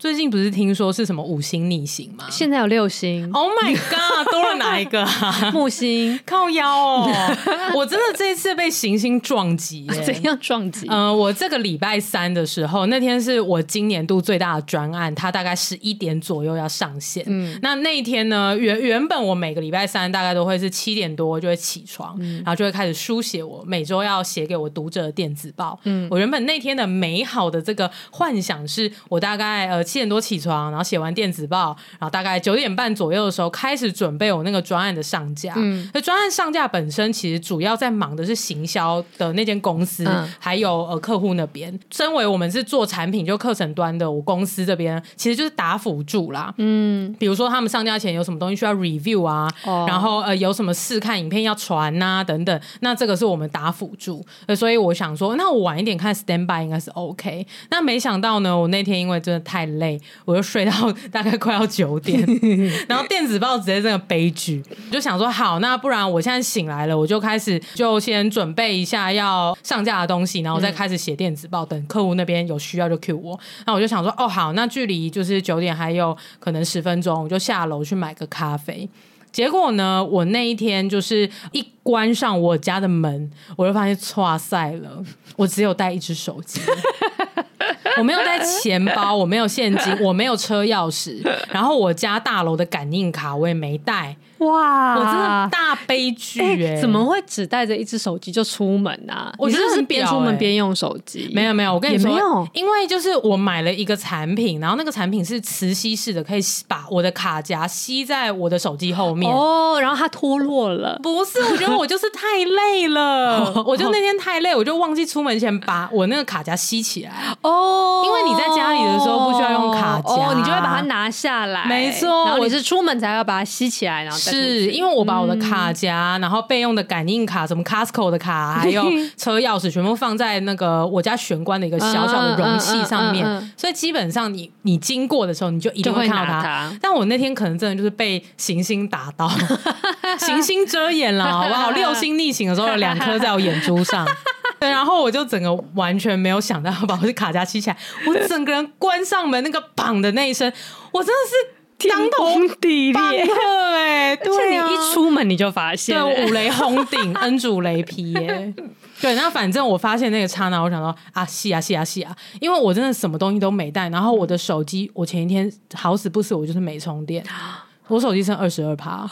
最近不是听说是什么五星逆行吗？现在有六星。Oh my god，多了哪一个啊？木星靠腰哦！我真的这一次被行星撞击，怎样撞击？嗯、呃，我这个礼拜三的时候，那天是我今年度最大的专案，它大概十一点左右要上线。嗯，那那一天呢，原原本我每个礼拜三大概都会是七点多就会起床，嗯、然后就会开始书写我每周要写给我读者的电子报。嗯，我原本那天的美好的这个幻想是我大概呃。七点多起床，然后写完电子报，然后大概九点半左右的时候开始准备我那个专案的上架。嗯，那专案上架本身其实主要在忙的是行销的那间公司，嗯、还有呃客户那边。身为我们是做产品就课程端的，我公司这边其实就是打辅助啦。嗯，比如说他们上架前有什么东西需要 review 啊，哦、然后呃有什么试看影片要传呐、啊、等等，那这个是我们打辅助。所以我想说，那我晚一点看 standby 应该是 OK。那没想到呢，我那天因为真的太累。我就睡到 大概快要九点，然后电子报直接这个悲剧，就想说好，那不然我现在醒来了，我就开始就先准备一下要上架的东西，然后再开始写电子报，等客户那边有需要就 cue 我。那我就想说，哦好，那距离就是九点还有可能十分钟，我就下楼去买个咖啡。结果呢，我那一天就是一关上我家的门，我就发现哇塞了，我只有带一只手机。我没有带钱包，我没有现金，我没有车钥匙，然后我家大楼的感应卡我也没带。哇！我真的大悲剧哎、欸！怎么会只带着一只手机就出门啊？我真的是边出门边用手机。没有没有，我跟你说，因为就是我买了一个产品，然后那个产品是磁吸式的，可以把我的卡夹吸在我的手机后面。哦，然后它脱落了。不是，我觉得我就是太累了，我就那天太累，我就忘记出门前把我那个卡夹吸起来。哦，因为你在家里的时候不需要用卡夹，哦，你就会把它拿下来。没错，然后你是出门才要把它吸起来，然后再。是因为我把我的卡夹，嗯、然后备用的感应卡，什么 Costco 的卡，还有车钥匙，全部放在那个我家玄关的一个小小的容器上面，所以基本上你你经过的时候，你就一定会看到它。它但我那天可能真的就是被行星打到，行星遮眼了，好不好？六星逆行的时候有两颗在我眼珠上，对，然后我就整个完全没有想到要把我的卡夹吸起来，我整个人关上门那个绑的那一声，我真的是。当头地裂哎！对，你一出门你就发现，对，五雷轰顶，恩主雷劈耶！对，那反正我发现那个刹那，我想到啊，是啊，是啊，是啊，因为我真的什么东西都没带，然后我的手机，我前一天好死不死，我就是没充电，我手机剩二十二趴，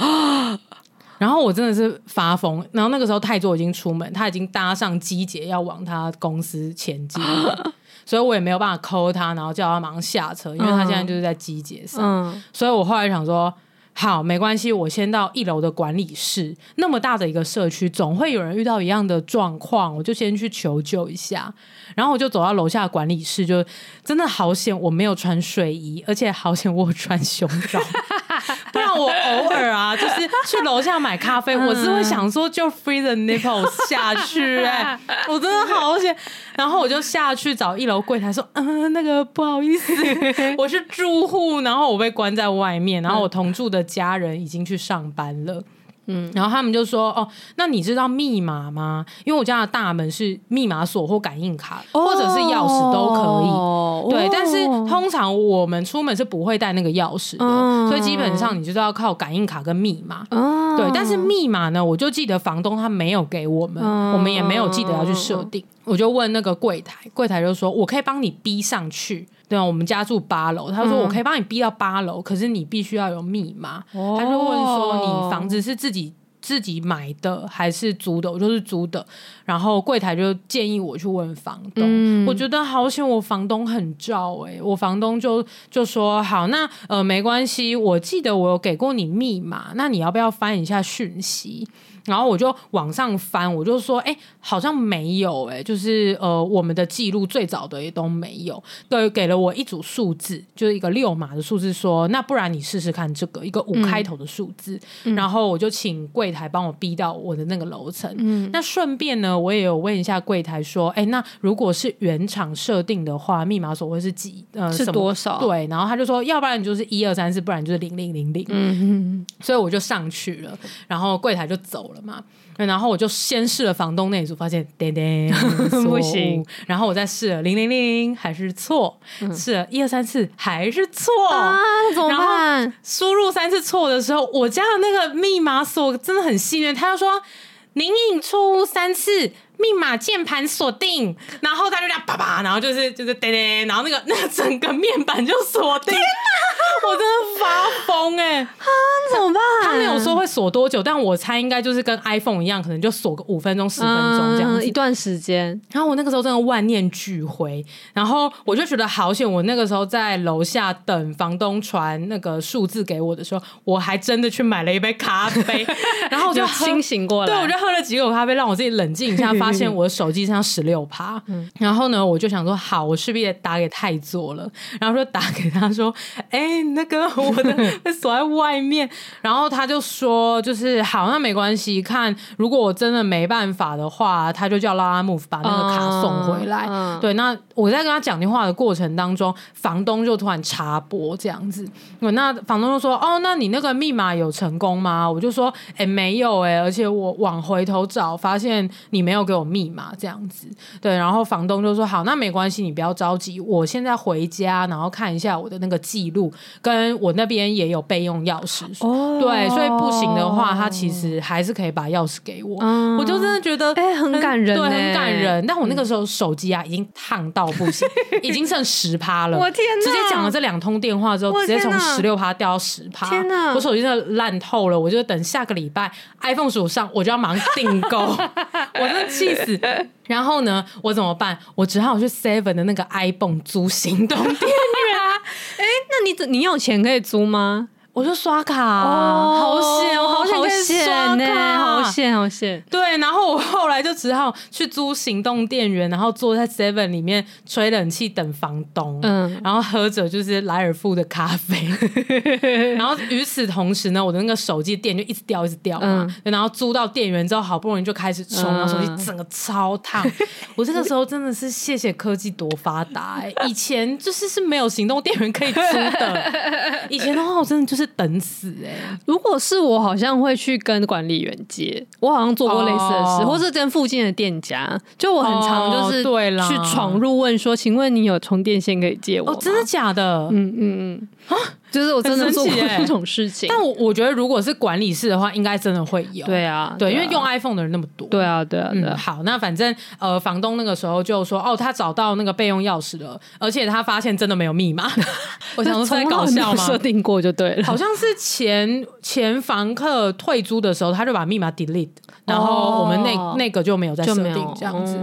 然后我真的是发疯，然后那个时候泰座已经出门，他已经搭上机捷要往他公司前进。所以我也没有办法 call 他，然后叫他马上下车，因为他现在就是在机捷上。嗯、所以我后来想说，好，没关系，我先到一楼的管理室。那么大的一个社区，总会有人遇到一样的状况，我就先去求救一下。然后我就走到楼下的管理室，就真的好险，我没有穿睡衣，而且好险我穿胸罩。我偶尔啊，就是去楼下买咖啡，我是会想说就 free the nipples 下去 哎、欸，我真的好险。然后我就下去找一楼柜台说，嗯，那个不好意思，我是住户，然后我被关在外面，然后我同住的家人已经去上班了。嗯，然后他们就说：“哦，那你知道密码吗？因为我家的大门是密码锁或感应卡，哦、或者是钥匙都可以。哦、对，但是通常我们出门是不会带那个钥匙的，哦、所以基本上你就是要靠感应卡跟密码。哦、对，但是密码呢，我就记得房东他没有给我们，哦、我们也没有记得要去设定。我就问那个柜台，柜台就说我可以帮你逼上去。”对啊，我们家住八楼，他说我可以帮你逼到八楼，嗯、可是你必须要有密码。哦、他就问说，你房子是自己自己买的还是租的？我就是租的。然后柜台就建议我去问房东。嗯、我觉得好险，我房东很照哎、欸，我房东就就说好，那呃没关系，我记得我有给过你密码，那你要不要翻一下讯息？然后我就往上翻，我就说，哎，好像没有，哎，就是呃，我们的记录最早的也都没有。对，给了我一组数字，就是一个六码的数字说，说那不然你试试看这个一个五开头的数字。嗯、然后我就请柜台帮我逼到我的那个楼层。嗯，那顺便呢，我也有问一下柜台说，哎，那如果是原厂设定的话，密码锁会是几？呃，是多少？对，然后他就说，要不然你就是一二三四，不然就是零零零零。嗯嗯，所以我就上去了，然后柜台就走了嘛。然后我就先试了房东那一组，发现叮叮 不行。然后我再试了零零零，还是错。嗯、试了一二三四，还是错。啊，怎么办？然后输入三次错的时候，我家的那个密码锁真的很幸运，他就说您已错误三次。密码键盘锁定，然后他就这样叭叭，然后就是就是噔噔，然后那个 那个整个面板就锁定。我真的发疯哎、欸！啊，怎么办？他没有说会锁多久，但我猜应该就是跟 iPhone 一样，可能就锁个五分钟、十分钟这样子、嗯、一段时间。然后我那个时候真的万念俱灰，然后我就觉得好险，我那个时候在楼下等房东传那个数字给我的时候，我还真的去买了一杯咖啡，然后我，就清醒过来。对，我就喝了几口咖啡，让我自己冷静一下。发现我的手机上十六趴，然后呢，我就想说，好，我势必得打给太座了，然后就打给他说，哎、欸，那个我的 锁在外面，然后他就说，就是好，那没关系，看如果我真的没办法的话，他就叫 Lalamove 把那个卡送回来。Uh, uh. 对，那我在跟他讲电话的过程当中，房东就突然插播这样子，那房东就说，哦，那你那个密码有成功吗？我就说，哎、欸，没有哎、欸，而且我往回头找，发现你没有给我。密码这样子，对，然后房东就说好，那没关系，你不要着急，我现在回家，然后看一下我的那个记录，跟我那边也有备用钥匙，哦，对，所以不行的话，他其实还是可以把钥匙给我，嗯、我就真的觉得哎、欸，很感人，对，很感人。但我那个时候手机啊，已经烫到不行，已经剩十趴了，我天哪，直接讲了这两通电话之后，直接从十六趴掉到十趴，天哪，我手机真的烂透了，我就等下个礼拜 iPhone 十五上，我就要忙订购，我真的气。思然后呢，我怎么办？我只好去 Seven 的那个 iPhone 租行动电源啊！哎，那你你有钱可以租吗？我就刷卡，哦，好险，我好险，好险呢，好险，好险。对，然后我后来就只好去租行动电源，然后坐在 Seven 里面吹冷气等房东，嗯，然后喝着就是莱尔富的咖啡，然后与此同时呢，我的那个手机电就一直掉，一直掉嘛，嗯，然后租到电源之后，好不容易就开始充，然后手机整个超烫。我这个时候真的是谢谢科技多发达，以前就是是没有行动电源可以租的，以前的话我真的就是。等死哎、欸！如果是我，好像会去跟管理员借。我好像做过类似的事，oh. 或是跟附近的店家。就我很常就是对了，去闯入问说：“ oh, 请问你有充电线可以借我吗？”哦，真的假的？嗯嗯嗯啊。就是我真的做过这种事情，但我我觉得如果是管理室的话，应该真的会有。对啊，对，因为用 iPhone 的人那么多。对啊，对啊，对。好，那反正呃，房东那个时候就说，哦，他找到那个备用钥匙了，而且他发现真的没有密码。我想说在搞笑吗？设定过就对了。好像是前前房客退租的时候，他就把密码 delete，然后我们那那个就没有再设定这样子。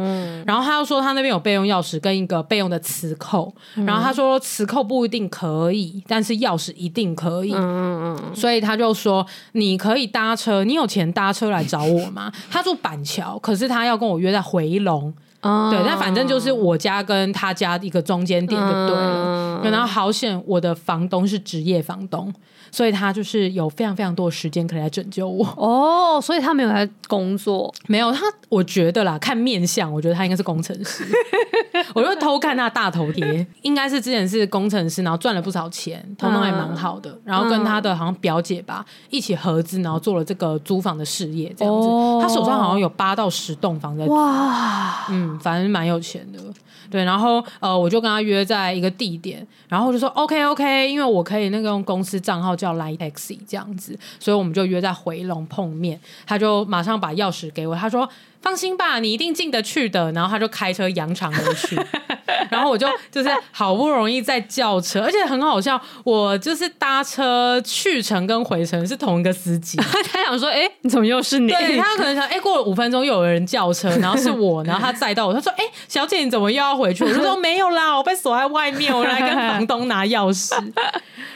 然后他又说他那边有备用钥匙跟一个备用的磁扣，然后他说磁扣不一定可以，但是钥是一定可以，嗯嗯嗯，所以他就说你可以搭车，你有钱搭车来找我吗？他住板桥，可是他要跟我约在回龙，嗯、对，但反正就是我家跟他家一个中间点就对了。嗯、然后好险，我的房东是职业房东。所以他就是有非常非常多的时间可以来拯救我哦，所以他没有来工作，没有他，我觉得啦，看面相，我觉得他应该是工程师。我就偷看他大头贴，应该是之前是工程师，然后赚了不少钱，也蛮好的，然后跟他的好像表姐吧一起合资，然后做了这个租房的事业，这样子。哦、他手上好像有八到十栋房在租，哇，嗯，反正蛮有钱的。对，然后呃，我就跟他约在一个地点，然后就说 OK OK，因为我可以那个用公司账号叫 Line Taxi 这样子，所以我们就约在回龙碰面。他就马上把钥匙给我，他说。放心吧，你一定进得去的。然后他就开车扬长而去，然后我就就是好不容易在叫车，而且很好笑，我就是搭车去程跟回程是同一个司机。他想说，哎、欸，你怎么又是你？对，他可能想，哎、欸，过了五分钟又有人叫车，然后是我，然后他载到我，他说，哎、欸，小姐你怎么又要要回去，我就说没有啦，我被锁在外面，我来跟房东拿钥匙。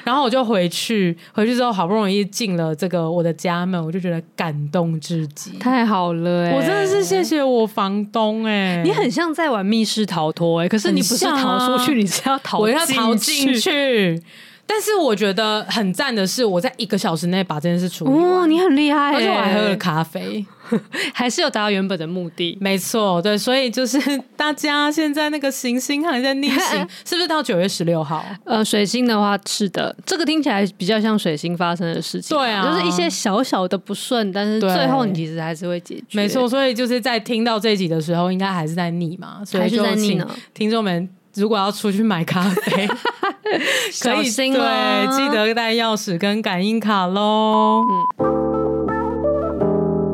然后我就回去，回去之后好不容易进了这个我的家门，我就觉得感动至极，太好了！我真的是谢谢我房东哎、欸，你很像在玩密室逃脱哎、欸，可是你不是逃出去，啊、你是要逃，我要逃进去。但是我觉得很赞的是，我在一个小时内把这件事处理完。哦，你很厉害，而且我还喝了咖啡，还是有达到原本的目的。没错，对，所以就是 大家现在那个行星还在逆行，是不是到九月十六号？呃，水星的话是的，这个听起来比较像水星发生的事情。对啊，就是一些小小的不顺，但是最后你其实还是会解决。没错，所以就是在听到这一集的时候，应该还是在逆嘛，所以就请听众们。如果要出去买咖啡，小心对，记得带钥匙跟感应卡喽。嗯，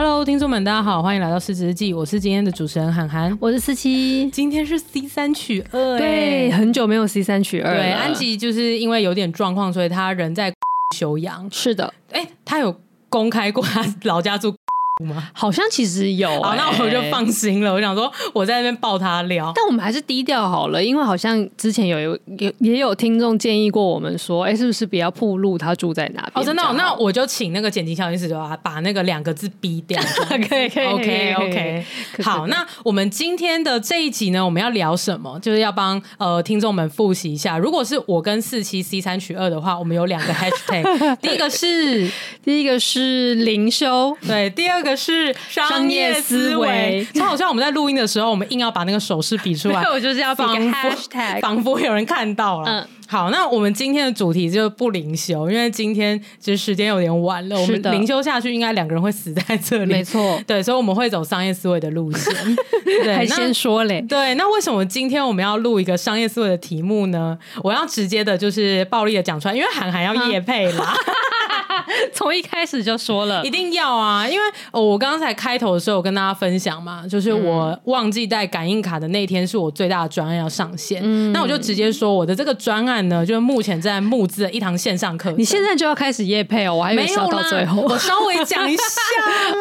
Hello，听众们，大家好，欢迎来到失职日记。我是今天的主持人涵涵，我是思琪。今天是 C 三取二，对，很久没有 C 三取二。对，安吉就是因为有点状况，所以他人在 休养。是的，哎，他有公开过他老家住。好像其实有、欸，好，那我就放心了。我想说，我在那边抱他聊，但我们还是低调好了，因为好像之前有有也也有听众建议过我们说，哎、欸，是不是不要暴露他住在哪边？哦，真的、哦，那我就请那个剪辑小天使就把那个两个字逼掉。可以，可以，OK，OK。Okay, okay. 好，那我们今天的这一集呢，我们要聊什么？就是要帮呃听众们复习一下。如果是我跟四七 C 三取二的话，我们有两个 Hashtag，第一个是第一个是灵修，对，第二个是商业思维。超好像！我们在录音的时候，我们硬要把那个手势比出来，我就是要比个 Hashtag，仿佛有人看到了。嗯。好，那我们今天的主题就不灵修，因为今天其实时间有点晚了。我们灵修下去，应该两个人会死在这里。没错，对，所以我们会走商业思维的路线。对，还先说嘞。对，那为什么今天我们要录一个商业思维的题目呢？我要直接的，就是暴力的讲出来，因为涵涵要夜配啦。从一开始就说了，一定要啊！因为哦我刚才开头的时候，我跟大家分享嘛，就是我忘记带感应卡的那天，是我最大的专案要上线。嗯，那我就直接说，我的这个专案。呢，就是目前在募资的一堂线上课，你现在就要开始夜配哦，我还没有到最后，我稍微讲一下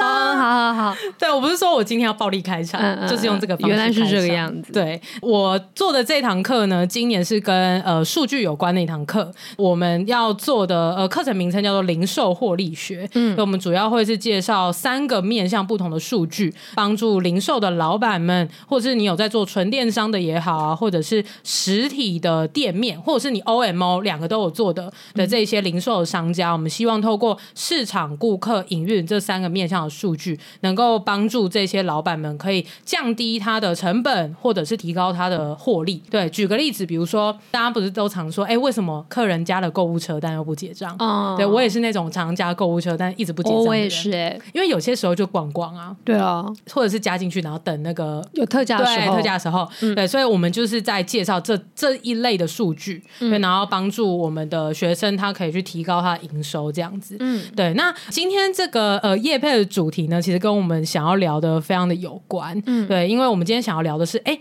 啊，好好好，对，我不是说我今天要暴力开场，嗯、就是用这个方式，原来是这个样子。对，我做的这堂课呢，今年是跟呃数据有关的一堂课，我们要做的呃课程名称叫做零售获利学，嗯，我们主要会是介绍三个面向不同的数据，帮助零售的老板们，或者是你有在做纯电商的也好啊，或者是实体的店面，或者是是你 OMO 两个都有做的的这些零售的商家，我们希望透过市场、顾客、营运这三个面向的数据，能够帮助这些老板们可以降低他的成本，或者是提高他的获利。对，举个例子，比如说大家不是都常说，哎，为什么客人加了购物车但又不结账？哦，对我也是那种常加购物车但一直不结账。我也是哎，因为有些时候就逛逛啊，对啊，或者是加进去然后等那个有特价的时候，对，特价的时候，嗯、对，所以我们就是在介绍这这一类的数据。对，然后帮助我们的学生，他可以去提高他的营收，这样子。嗯，对。那今天这个呃业配的主题呢，其实跟我们想要聊的非常的有关。嗯，对，因为我们今天想要聊的是，哎。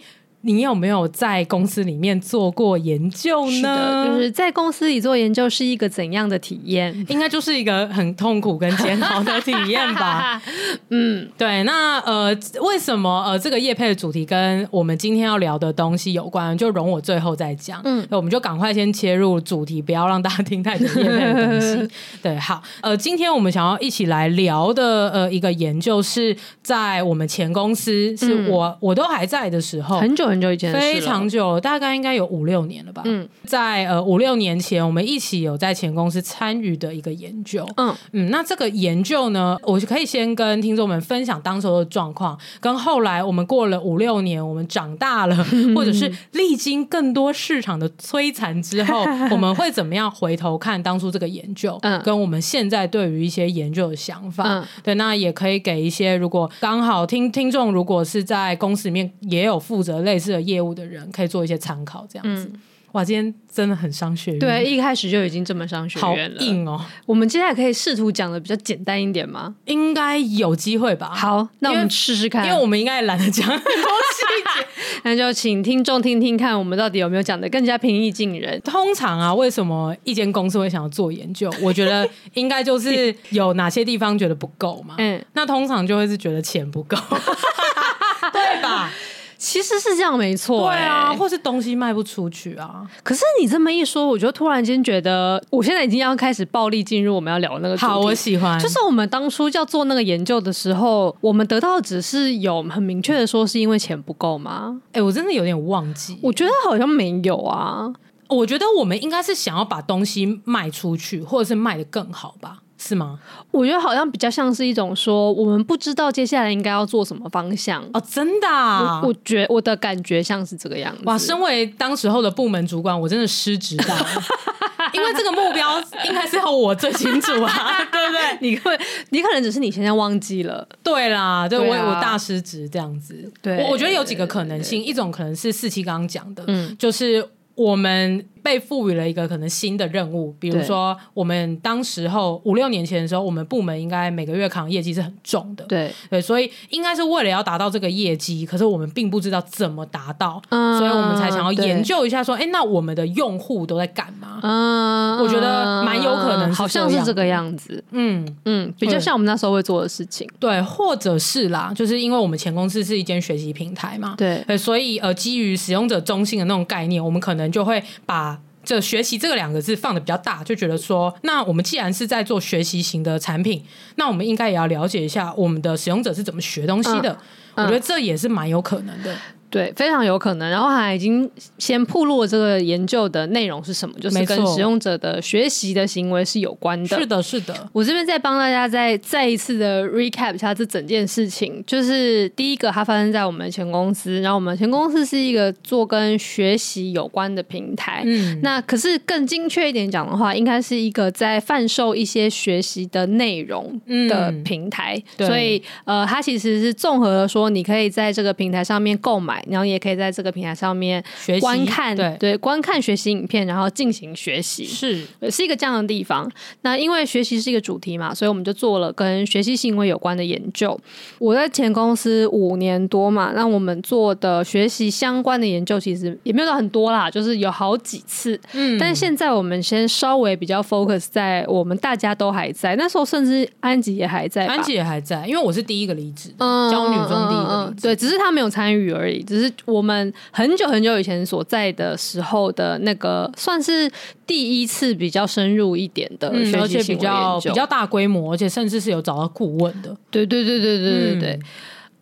你有没有在公司里面做过研究呢？是，就是在公司里做研究是一个怎样的体验？应该就是一个很痛苦跟煎熬的体验吧。嗯，对。那呃，为什么呃这个业配的主题跟我们今天要聊的东西有关？就容我最后再讲。嗯，那我们就赶快先切入主题，不要让大家听太多业配的东西。对，好。呃，今天我们想要一起来聊的呃一个研究是在我们前公司，是我、嗯、我都还在的时候，很久。很久以前，非常久，大概应该有五六年了吧。嗯，在呃五六年前，我们一起有在前公司参与的一个研究。嗯嗯，那这个研究呢，我可以先跟听众们分享当时的状况，跟后来我们过了五六年，我们长大了，或者是历经更多市场的摧残之后，我们会怎么样回头看当初这个研究，嗯，跟我们现在对于一些研究的想法。嗯，对，那也可以给一些如果刚好听听众如果是在公司里面也有负责类似。的业务的人可以做一些参考，这样子。嗯哇，今天真的很商学院。对，一开始就已经这么商学院了，好硬哦。我们接下来可以试图讲的比较简单一点吗？应该有机会吧。好，那我们试试看，因为我们应该也懒得讲很多细节，那就请听众听听看，我们到底有没有讲的更加平易近人。通常啊，为什么一间公司会想要做研究？我觉得应该就是有哪些地方觉得不够嘛。嗯，那通常就会是觉得钱不够，对吧？其实是这样，没错。对啊，或是东西卖不出去啊。可是你这么一说，我就突然间觉得，我现在已经要开始暴力进入我们要聊的那个。好，我喜欢。就是我们当初要做那个研究的时候，我们得到的只是有很明确的说是因为钱不够吗？哎、欸，我真的有点忘记。我觉得好像没有啊。我觉得我们应该是想要把东西卖出去，或者是卖的更好吧。是吗？我觉得好像比较像是一种说，我们不知道接下来应该要做什么方向哦。真的啊？我，我觉我的感觉像是这个样子。哇，身为当时候的部门主管，我真的失职到了，因为这个目标应该是要我最清楚啊，对不对？你会，你可能只是你现在忘记了。对啦，对，对啊，我我大失职这样子。对，我我觉得有几个可能性，一种可能是四七刚刚讲的，嗯，就是我们。被赋予了一个可能新的任务，比如说我们当时候五六年前的时候，我们部门应该每个月扛业绩是很重的，对。对，所以应该是为了要达到这个业绩，可是我们并不知道怎么达到，嗯，所以我们才想要研究一下，说，哎，那我们的用户都在干嘛？嗯，我觉得蛮有可能，好像是这个样子，嗯。嗯，比较像我们那时候会做的事情，对，或者是啦，就是因为我们前公司是一间学习平台嘛，对，对，所以呃，基于使用者中心的那种概念，我们可能就会把。这学习这个两个字放的比较大，就觉得说，那我们既然是在做学习型的产品，那我们应该也要了解一下我们的使用者是怎么学东西的。我觉得这也是蛮有可能的。对，非常有可能。然后还已经先铺露了这个研究的内容是什么，就是跟使用者的学习的行为是有关的。是的，是的。我这边再帮大家再再一次的 recap 一下这整件事情。就是第一个，它发生在我们前公司，然后我们前公司是一个做跟学习有关的平台。嗯，那可是更精确一点讲的话，应该是一个在贩售一些学习的内容的平台。嗯、所以，呃，它其实是综合了说，你可以在这个平台上面购买。然后也可以在这个平台上面观看，对对，观看学习影片，然后进行学习，是是一个这样的地方。那因为学习是一个主题嘛，所以我们就做了跟学习行为有关的研究。我在前公司五年多嘛，那我们做的学习相关的研究其实也没有到很多啦，就是有好几次。嗯，但现在我们先稍微比较 focus 在我们大家都还在，那时候甚至安吉也还在，安吉也还在，因为我是第一个离职，嗯，教女中第一个离职，嗯，对，只是他没有参与而已。只是我们很久很久以前所在的时候的那个，算是第一次比较深入一点的而且比较比较大规模，而且甚至是有找到顾问的。对对对对对对对。嗯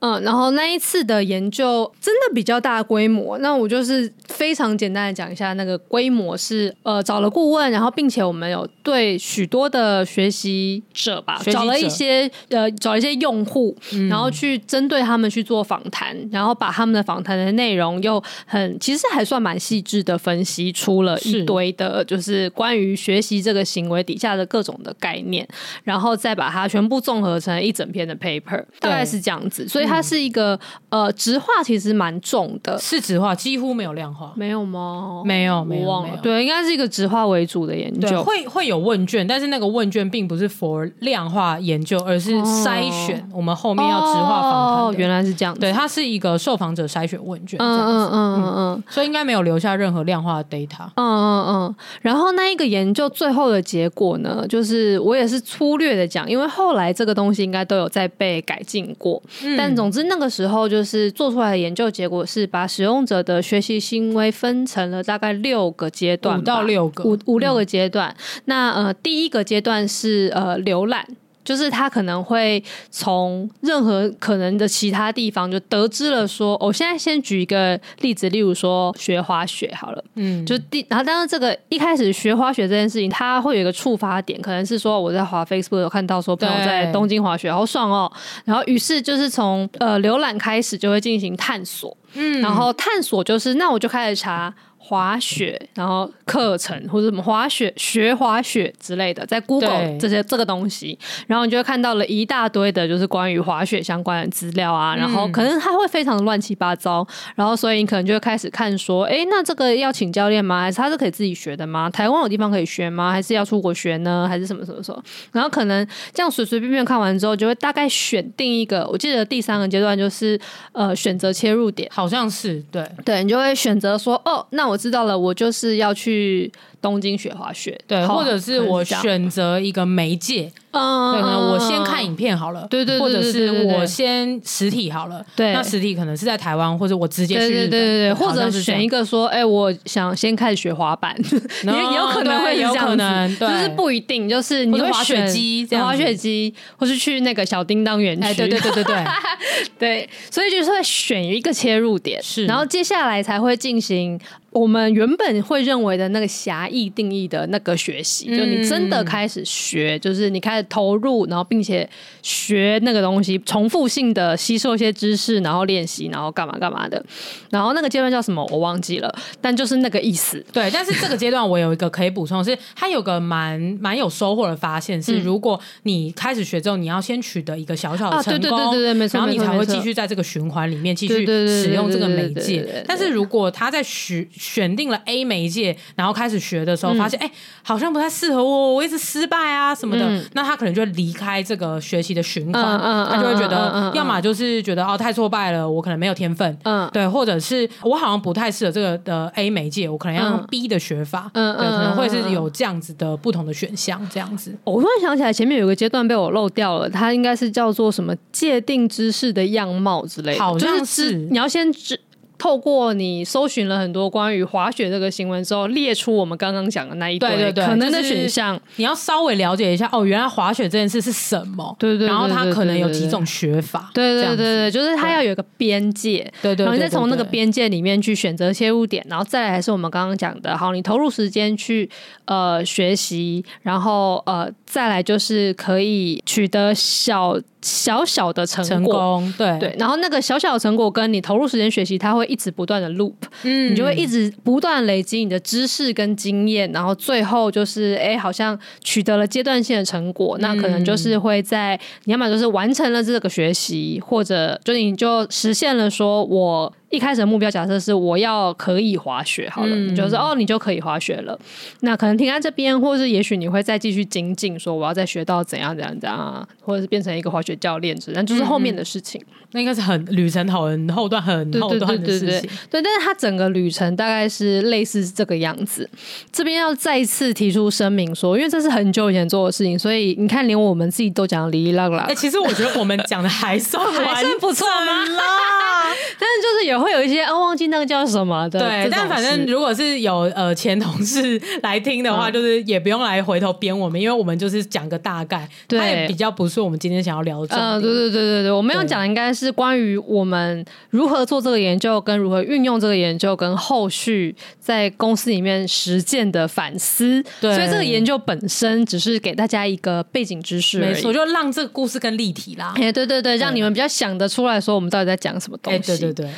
嗯，然后那一次的研究真的比较大规模，那我就是非常简单的讲一下那个规模是，呃，找了顾问，然后并且我们有对许多的学习者吧，者找了一些呃，找了一些用户，嗯、然后去针对他们去做访谈，然后把他们的访谈的内容又很其实还算蛮细致的分析出了一堆的，就是关于学习这个行为底下的各种的概念，然后再把它全部综合成一整篇的 paper，大概是这样子，所以。它是一个呃，质化其实蛮重的，是质化，几乎没有量化，没有吗？没有，没有，忘了。对，应该是一个质化为主的研究，会会有问卷，但是那个问卷并不是 for 量化研究，而是筛选我们后面要质化访谈。哦，原来是这样。对，它是一个受访者筛选问卷，嗯嗯嗯嗯，所以应该没有留下任何量化的 data。嗯嗯嗯。然后那一个研究最后的结果呢，就是我也是粗略的讲，因为后来这个东西应该都有在被改进过，但总。总之，那个时候就是做出来的研究结果是把使用者的学习行为分成了大概六个阶段，五到六个，五五六个阶段。嗯、那呃，第一个阶段是呃浏览。就是他可能会从任何可能的其他地方就得知了说，我现在先举一个例子，例如说学滑雪好了，嗯，就第然后当然这个一开始学滑雪这件事情，它会有一个触发点，可能是说我在滑 Facebook 有看到说朋友在东京滑雪好爽哦，然后于是就是从呃浏览开始就会进行探索，嗯，然后探索就是那我就开始查。滑雪，然后课程或者什么滑雪学滑雪之类的，在 Google 这些这个东西，然后你就会看到了一大堆的，就是关于滑雪相关的资料啊。然后可能它会非常的乱七八糟，然后所以你可能就会开始看说，哎，那这个要请教练吗？还是他是可以自己学的吗？台湾有地方可以学吗？还是要出国学呢？还是什么什么什么？然后可能这样随随便便看完之后，就会大概选定一个。我记得第三个阶段就是呃选择切入点，好像是对对，你就会选择说，哦，那我。我知道了，我就是要去东京学滑雪，对，或者是我选择一个媒介。嗯，对，可能我先看影片好了，对对，或者是我先实体好了，对，那实体可能是在台湾，或者我直接去，对对对对，或者选一个说，哎，我想先开始学滑板，也 也有可能会有可能，就是不一定，就是你会滑雪机，滑雪机，或是去那个小叮当园区，对对对对对，对，所以就是会选一个切入点，是，然后接下来才会进行我们原本会认为的那个狭义定义的那个学习，就你真的开始学，就是你开始。投入，然后并且学那个东西，重复性的吸收一些知识，然后练习，然后干嘛干嘛的。然后那个阶段叫什么？我忘记了，但就是那个意思。对，但是 这个阶段我有一个可以补充，是它有个蛮蛮有收获的发现，是如果你开始学之后，你要先取得一个小小的成功，对对对对，没错，然后你才会继续在这个循环里面继续使用这个媒介。但是如果他在选选定了 A 媒介，然后开始学的时候，发现哎，好像不太适合我，我一直失败啊什么的，那他。可能就会离开这个学习的循环，他就会觉得，要么就是觉得哦太挫败了，我可能没有天分，嗯，对，或者是我好像不太适合这个的 A 媒介，我可能要用 B 的学法，嗯，对，可能会是有这样子的不同的选项，这样子。我突然想起来，前面有个阶段被我漏掉了，它应该是叫做什么界定知识的样貌之类的，好像是，是。你要先知。透过你搜寻了很多关于滑雪这个新闻之后，列出我们刚刚讲的那一堆可能的选项，你要稍微了解一下哦，原来滑雪这件事是什么？对对，然后它可能有几种学法？对对对对，就是它要有一个边界，对对，然后再从那个边界里面去选择切入点，然后再来还是我们刚刚讲的，好，你投入时间去呃学习，然后呃再来就是可以取得小。小小的成果，成功，对。对，然后那个小小的成果跟你投入时间学习，它会一直不断的 loop，嗯，你就会一直不断累积你的知识跟经验，然后最后就是哎，好像取得了阶段性的成果，那可能就是会在你要么就是完成了这个学习，或者就你就实现了说我。一开始的目标假设是我要可以滑雪，好了，就是哦，你就可以滑雪了。那可能停在这边，或是也许你会再继续精进，说我要再学到怎样怎样怎样啊，或者是变成一个滑雪教练，这样就是后面的事情。嗯、那应该是很旅程很后段很后段的事情。对，对，对，对，对，但是它整个旅程大概是类似这个样子。这边要再一次提出声明说，因为这是很久以前做的事情，所以你看，连我们自己都讲哩哩啦啦。哎、欸，其实我觉得我们讲的还算 还算不错吗？但是就是有。会有一些啊，忘记那个叫什么的。对，但反正如果是有呃前同事来听的话，就是也不用来回头编我们，因为我们就是讲个大概，对，他也比较不是我们今天想要聊的。嗯，对对对对对，我们要讲的应该是关于我们如何做这个研究，跟如何运用这个研究，跟后续在公司里面实践的反思。对，所以这个研究本身只是给大家一个背景知识，没错，就让这个故事更立体啦。哎，对对对，让你们比较想得出来说我们到底在讲什么东西。对对对。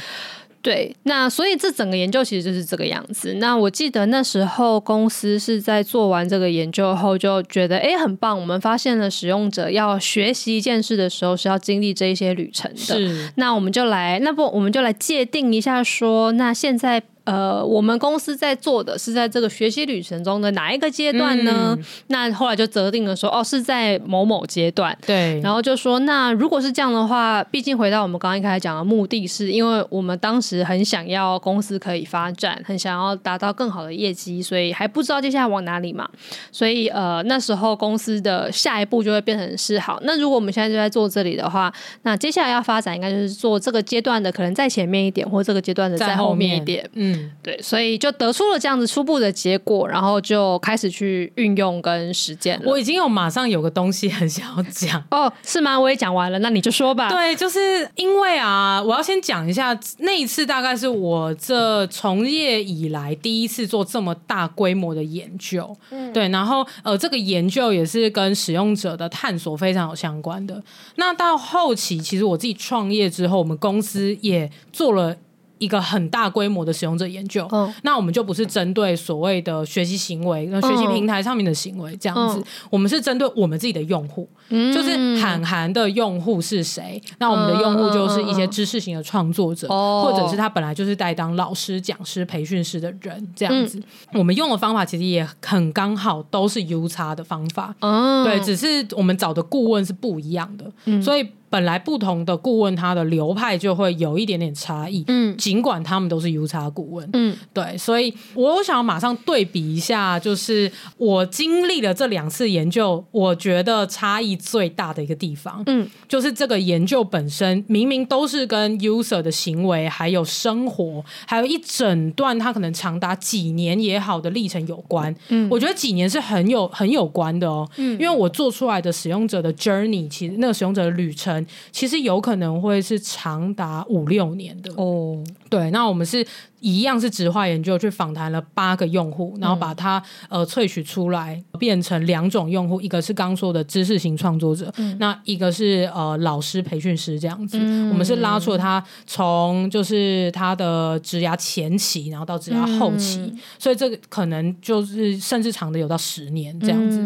对，那所以这整个研究其实就是这个样子。那我记得那时候公司是在做完这个研究后，就觉得哎，很棒。我们发现了使用者要学习一件事的时候是要经历这一些旅程的。是，那我们就来，那不我们就来界定一下说，那现在。呃，我们公司在做的是在这个学习旅程中的哪一个阶段呢？嗯、那后来就择定了说，哦，是在某某阶段。对，然后就说，那如果是这样的话，毕竟回到我们刚刚一开始讲的目的是，因为我们当时很想要公司可以发展，很想要达到更好的业绩，所以还不知道接下来往哪里嘛。所以呃，那时候公司的下一步就会变成是好。那如果我们现在就在做这里的话，那接下来要发展应该就是做这个阶段的，可能在前面一点，或者这个阶段的在后面一点。嗯。对，所以就得出了这样子初步的结果，然后就开始去运用跟实践了。我已经有马上有个东西很想要讲 哦，是吗？我也讲完了，那你就说吧。对，就是因为啊，我要先讲一下那一次，大概是我这从业以来第一次做这么大规模的研究。嗯，对，然后呃，这个研究也是跟使用者的探索非常有相关的。那到后期，其实我自己创业之后，我们公司也做了。一个很大规模的使用者研究，嗯、那我们就不是针对所谓的学习行为、学习平台上面的行为这样子，嗯、我们是针对我们自己的用户，嗯、就是函函的用户是谁？那我们的用户就是一些知识型的创作者，嗯、或者是他本来就是在当老师、讲师、培训师的人这样子。嗯、我们用的方法其实也很刚好，都是 U 差的方法，嗯、对，只是我们找的顾问是不一样的，嗯、所以。本来不同的顾问，他的流派就会有一点点差异。嗯，尽管他们都是 U 叉顾问。嗯，对，所以我想要马上对比一下，就是我经历了这两次研究，我觉得差异最大的一个地方，嗯，就是这个研究本身明明都是跟 user 的行为、还有生活，还有一整段他可能长达几年也好的历程有关。嗯，我觉得几年是很有很有关的哦。嗯，因为我做出来的使用者的 journey，其实那个使用者的旅程。其实有可能会是长达五六年的哦。对，那我们是一样是质化研究，去访谈了八个用户，然后把它呃萃取出来，变成两种用户，一个是刚说的知识型创作者，嗯、那一个是呃老师培训师这样子。嗯、我们是拉出了他从就是他的职涯前期，然后到职涯后期，嗯、所以这个可能就是甚至长的有到十年这样子。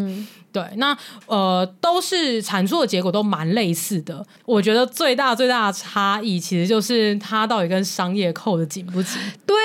对，那呃，都是产出的结果都蛮类似的。我觉得最大最大的差异，其实就是它到底跟商业扣的紧不紧？对，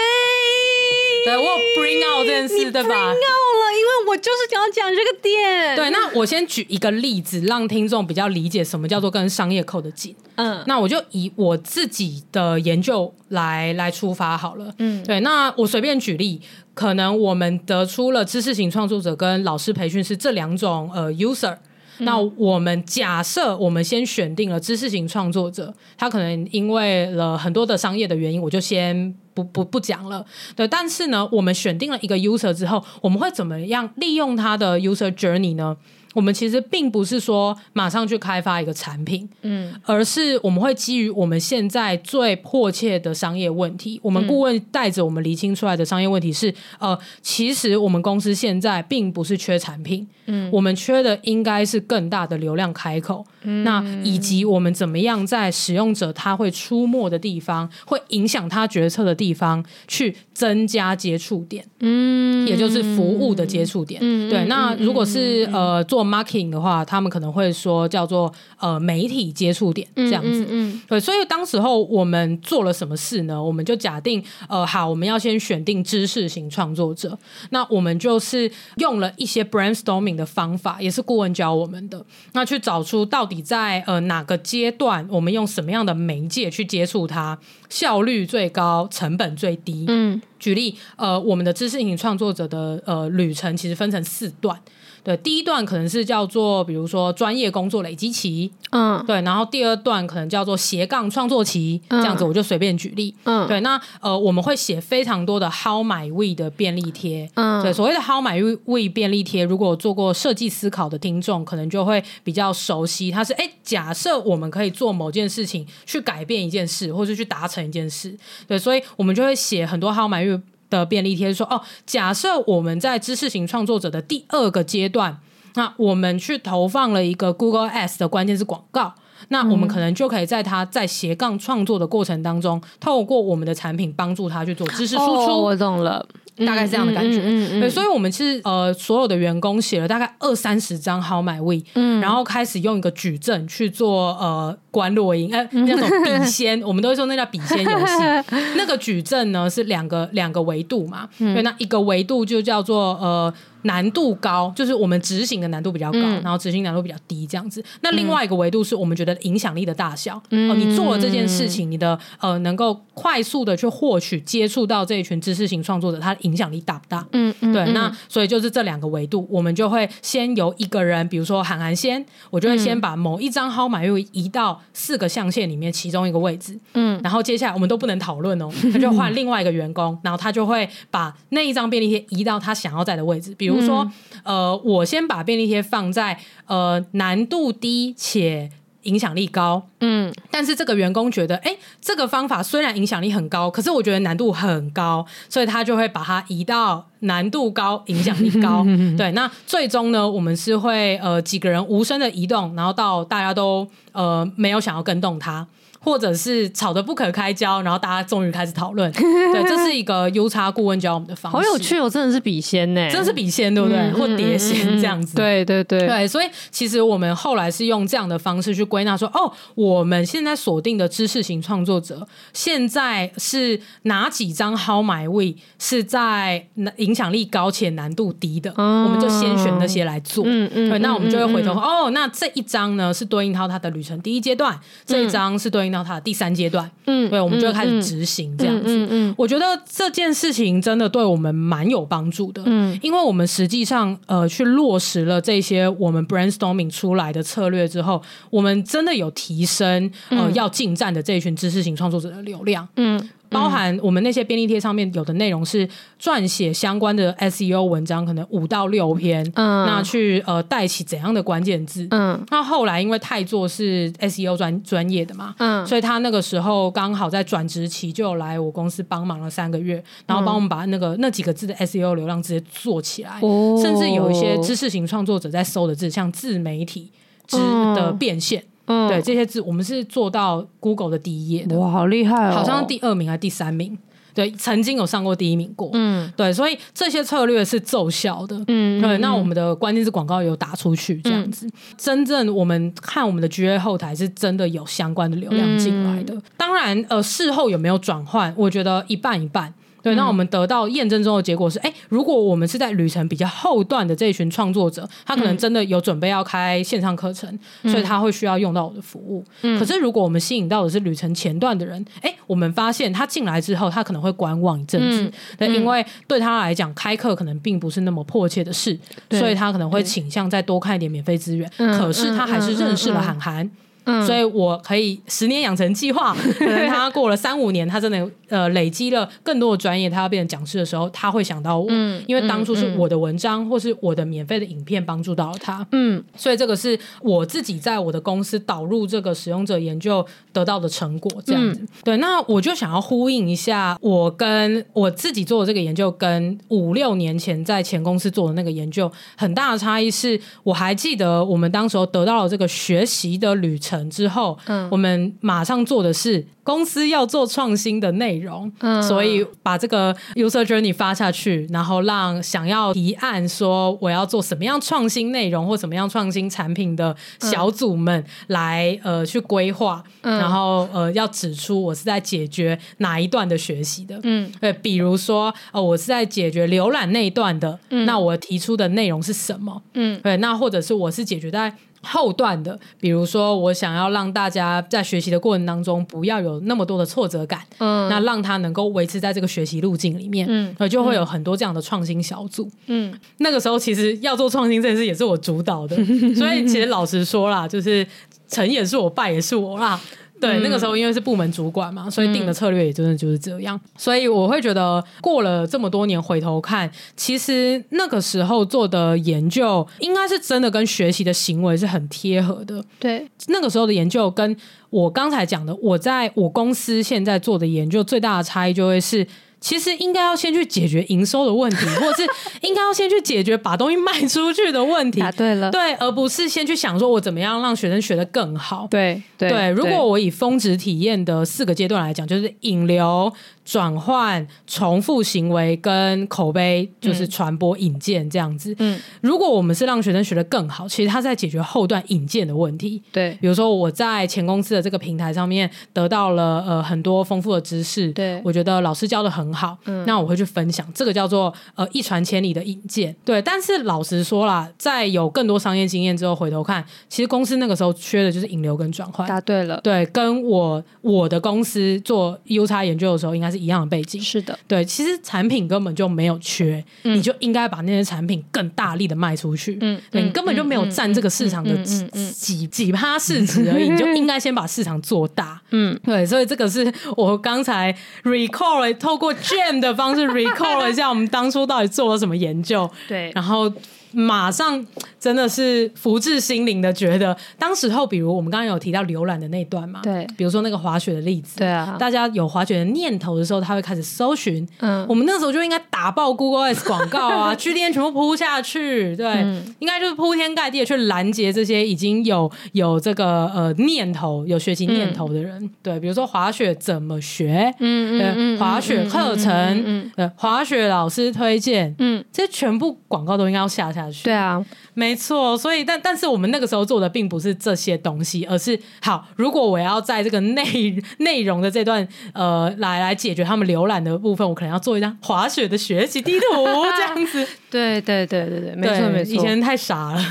对我有 bring out 这件事，对吧？bring out 了，因为我就是想要讲这个点。对，那我先举一个例子，让听众比较理解什么叫做跟商业扣的紧。嗯，那我就以我自己的研究来来出发好了。嗯，对，那我随便举例。可能我们得出了知识型创作者跟老师培训师这两种呃 user，嗯、那我们假设我们先选定了知识型创作者，他可能因为了很多的商业的原因，我就先不不不讲了。对，但是呢，我们选定了一个 user 之后，我们会怎么样利用他的 user journey 呢？我们其实并不是说马上去开发一个产品，嗯，而是我们会基于我们现在最迫切的商业问题，我们顾问带着我们厘清出来的商业问题是，呃，其实我们公司现在并不是缺产品，嗯，我们缺的应该是更大的流量开口，嗯，那以及我们怎么样在使用者他会出没的地方，会影响他决策的地方去增加接触点，嗯，也就是服务的接触点，嗯，对，那如果是呃做 marketing 的话，他们可能会说叫做呃媒体接触点这样子，对，所以当时候我们做了什么事呢？我们就假定呃好，我们要先选定知识型创作者，那我们就是用了一些 brainstorming 的方法，也是顾问教我们的，那去找出到底在呃哪个阶段，我们用什么样的媒介去接触它，效率最高，成本最低。嗯，举例呃，我们的知识型创作者的呃旅程其实分成四段。对，第一段可能是叫做，比如说专业工作累积期，嗯，对，然后第二段可能叫做斜杠创作期，嗯、这样子我就随便举例，嗯，对，那呃我们会写非常多的 How might we 的便利贴，嗯，对，所谓的 How might we 便利贴，如果做过设计思考的听众，可能就会比较熟悉，它是哎，假设我们可以做某件事情去改变一件事，或是去达成一件事，对，所以我们就会写很多 How might we。的便利贴说哦，假设我们在知识型创作者的第二个阶段，那我们去投放了一个 Google Ads 的关键字广告，那我们可能就可以在他在斜杠创作的过程当中，透过我们的产品帮助他去做知识输出。哦，我懂了。大概是这样的感觉，对，所以我们其实呃，所有的员工写了大概二三十张 How we，嗯，然后开始用一个矩阵去做呃关落音，哎那种笔仙，我们都会说那叫笔仙游戏。那个矩阵呢是两个两个维度嘛，嗯、对，那一个维度就叫做呃。难度高，就是我们执行的难度比较高，嗯、然后执行难度比较低，这样子。那另外一个维度是我们觉得影响力的大小。嗯、哦，你做了这件事情，你的呃能够快速的去获取、接触到这一群知识型创作者，他的影响力大不大？嗯，嗯对。嗯、那所以就是这两个维度，我们就会先由一个人，比如说韩寒先，我就会先把某一张号码又移到四个象限里面其中一个位置。嗯，然后接下来我们都不能讨论哦，他就换另外一个员工，然后他就会把那一张便利贴移到他想要在的位置，比如。比如说，呃，我先把便利贴放在呃难度低且影响力高，嗯，但是这个员工觉得，哎，这个方法虽然影响力很高，可是我觉得难度很高，所以他就会把它移到难度高、影响力高。对，那最终呢，我们是会呃几个人无声的移动，然后到大家都呃没有想要跟动它。或者是吵得不可开交，然后大家终于开始讨论。对，这是一个 U 差顾问教我们的方式。好有趣哦，真的是笔仙呢，真的是笔仙，对不对？嗯、或碟仙这样子。对对对对，所以其实我们后来是用这样的方式去归纳说，哦，我们现在锁定的知识型创作者，现在是哪几张 How My Week 是在影响力高且难度低的，嗯、我们就先选那些来做。嗯嗯。对，那我们就会回头、嗯、哦，那这一张呢是对应到他的旅程第一阶段，这一张是对应到它的第三阶段，嗯，对，我们就会开始执行这样子。嗯嗯，嗯，我觉得这件事情真的对我们蛮有帮助的，嗯，因为我们实际上呃去落实了这些我们 brainstorming 出来的策略之后，我们真的有提升呃要进站的这一群知识型创作者的流量，嗯。包含我们那些便利贴上面有的内容是撰写相关的 SEO 文章，可能五到六篇，嗯，那去呃带起怎样的关键字，嗯，那后来因为泰做是 SEO 专专业的嘛，嗯，所以他那个时候刚好在转职期就有来我公司帮忙了三个月，然后帮我们把那个那几个字的 SEO 流量直接做起来，哦，甚至有一些知识型创作者在搜的字，像自媒体之的变现。嗯，对这些字，我们是做到 Google 的第一页的，哇，好厉害哦！好像第二名还是第三名？对，曾经有上过第一名过。嗯，对，所以这些策略是奏效的。嗯，对，那我们的关键字广告有打出去，这样子，嗯、真正我们看我们的 GA 后台是真的有相关的流量进来的。嗯、当然，呃，事后有没有转换？我觉得一半一半。对，那我们得到验证中的结果是，哎，如果我们是在旅程比较后段的这一群创作者，他可能真的有准备要开线上课程，嗯、所以他会需要用到我的服务。嗯、可是如果我们吸引到的是旅程前段的人，哎，我们发现他进来之后，他可能会观望一阵子，嗯、因为对他来讲，开课可能并不是那么迫切的事，所以他可能会倾向再多看一点免费资源。嗯、可是他还是认识了函函。所以我可以十年养成计划，可 能他过了三五年，他真的呃累积了更多的专业，他要变成讲师的时候，他会想到我，嗯，因为当初是我的文章或是我的免费的影片帮助到了他，嗯，所以这个是我自己在我的公司导入这个使用者研究得到的成果，这样子。嗯、对，那我就想要呼应一下，我跟我自己做的这个研究，跟五六年前在前公司做的那个研究很大的差异是，我还记得我们当时候得到了这个学习的旅程。之后，嗯，我们马上做的是公司要做创新的内容，嗯，所以把这个 user journey 发下去，然后让想要提案说我要做什么样创新内容或什么样创新产品的小组们来、嗯、呃去规划，嗯、然后呃要指出我是在解决哪一段的学习的，嗯，对，比如说呃我是在解决浏览那一段的，嗯、那我提出的内容是什么？嗯，对，那或者是我是解决在。后段的，比如说我想要让大家在学习的过程当中不要有那么多的挫折感，嗯，那让他能够维持在这个学习路径里面，嗯，就会有很多这样的创新小组，嗯，那个时候其实要做创新这件事也是我主导的，所以其实老实说啦，就是成也是我，败也是我啦。对，那个时候因为是部门主管嘛，所以定的策略也真的就是这样。所以我会觉得过了这么多年回头看，其实那个时候做的研究应该是真的跟学习的行为是很贴合的。对，那个时候的研究跟我刚才讲的，我在我公司现在做的研究最大的差异就会是。其实应该要先去解决营收的问题，或者是应该要先去解决把东西卖出去的问题。答对了，对，而不是先去想说我怎么样让学生学得更好。对对，对，如果我以峰值体验的四个阶段来讲，就是引流。转换、重复行为跟口碑，就是传播引荐这样子。嗯，如果我们是让学生学得更好，其实他在解决后段引荐的问题。对，比如说我在前公司的这个平台上面得到了呃很多丰富的知识，对，我觉得老师教的很好，嗯，那我会去分享，这个叫做呃一传千里的引荐。对，但是老实说啦，在有更多商业经验之后回头看，其实公司那个时候缺的就是引流跟转换。答对了，对，跟我我的公司做 U 差研究的时候应该是。一样的背景是的，对，其实产品根本就没有缺，嗯、你就应该把那些产品更大力的卖出去。嗯，对，你根本就没有占这个市场的几几几趴市值而已，你就应该先把市场做大。嗯，对，所以这个是我刚才 recall 透过 Jam 的方式 recall 一下我们当初到底做了什么研究。对，然后。马上真的是福至心灵的觉得，当时候比如我们刚刚有提到浏览的那段嘛，对，比如说那个滑雪的例子，对啊，大家有滑雪的念头的时候，他会开始搜寻，嗯，我们那时候就应该打爆 Google Ads 广告啊，GDN 全部铺下去，对，嗯、应该就是铺天盖地的去拦截这些已经有有这个呃念头、有学习念头的人，嗯、对，比如说滑雪怎么学，嗯嗯嗯，滑雪课程，嗯，对，滑雪老师推荐，嗯，这些全部广告都应该要下下去，对啊。没错，所以但但是我们那个时候做的并不是这些东西，而是好，如果我要在这个内 内容的这段呃来来解决他们浏览的部分，我可能要做一张滑雪的学习地图这样子。对对对对对，没错没错，以前太傻了。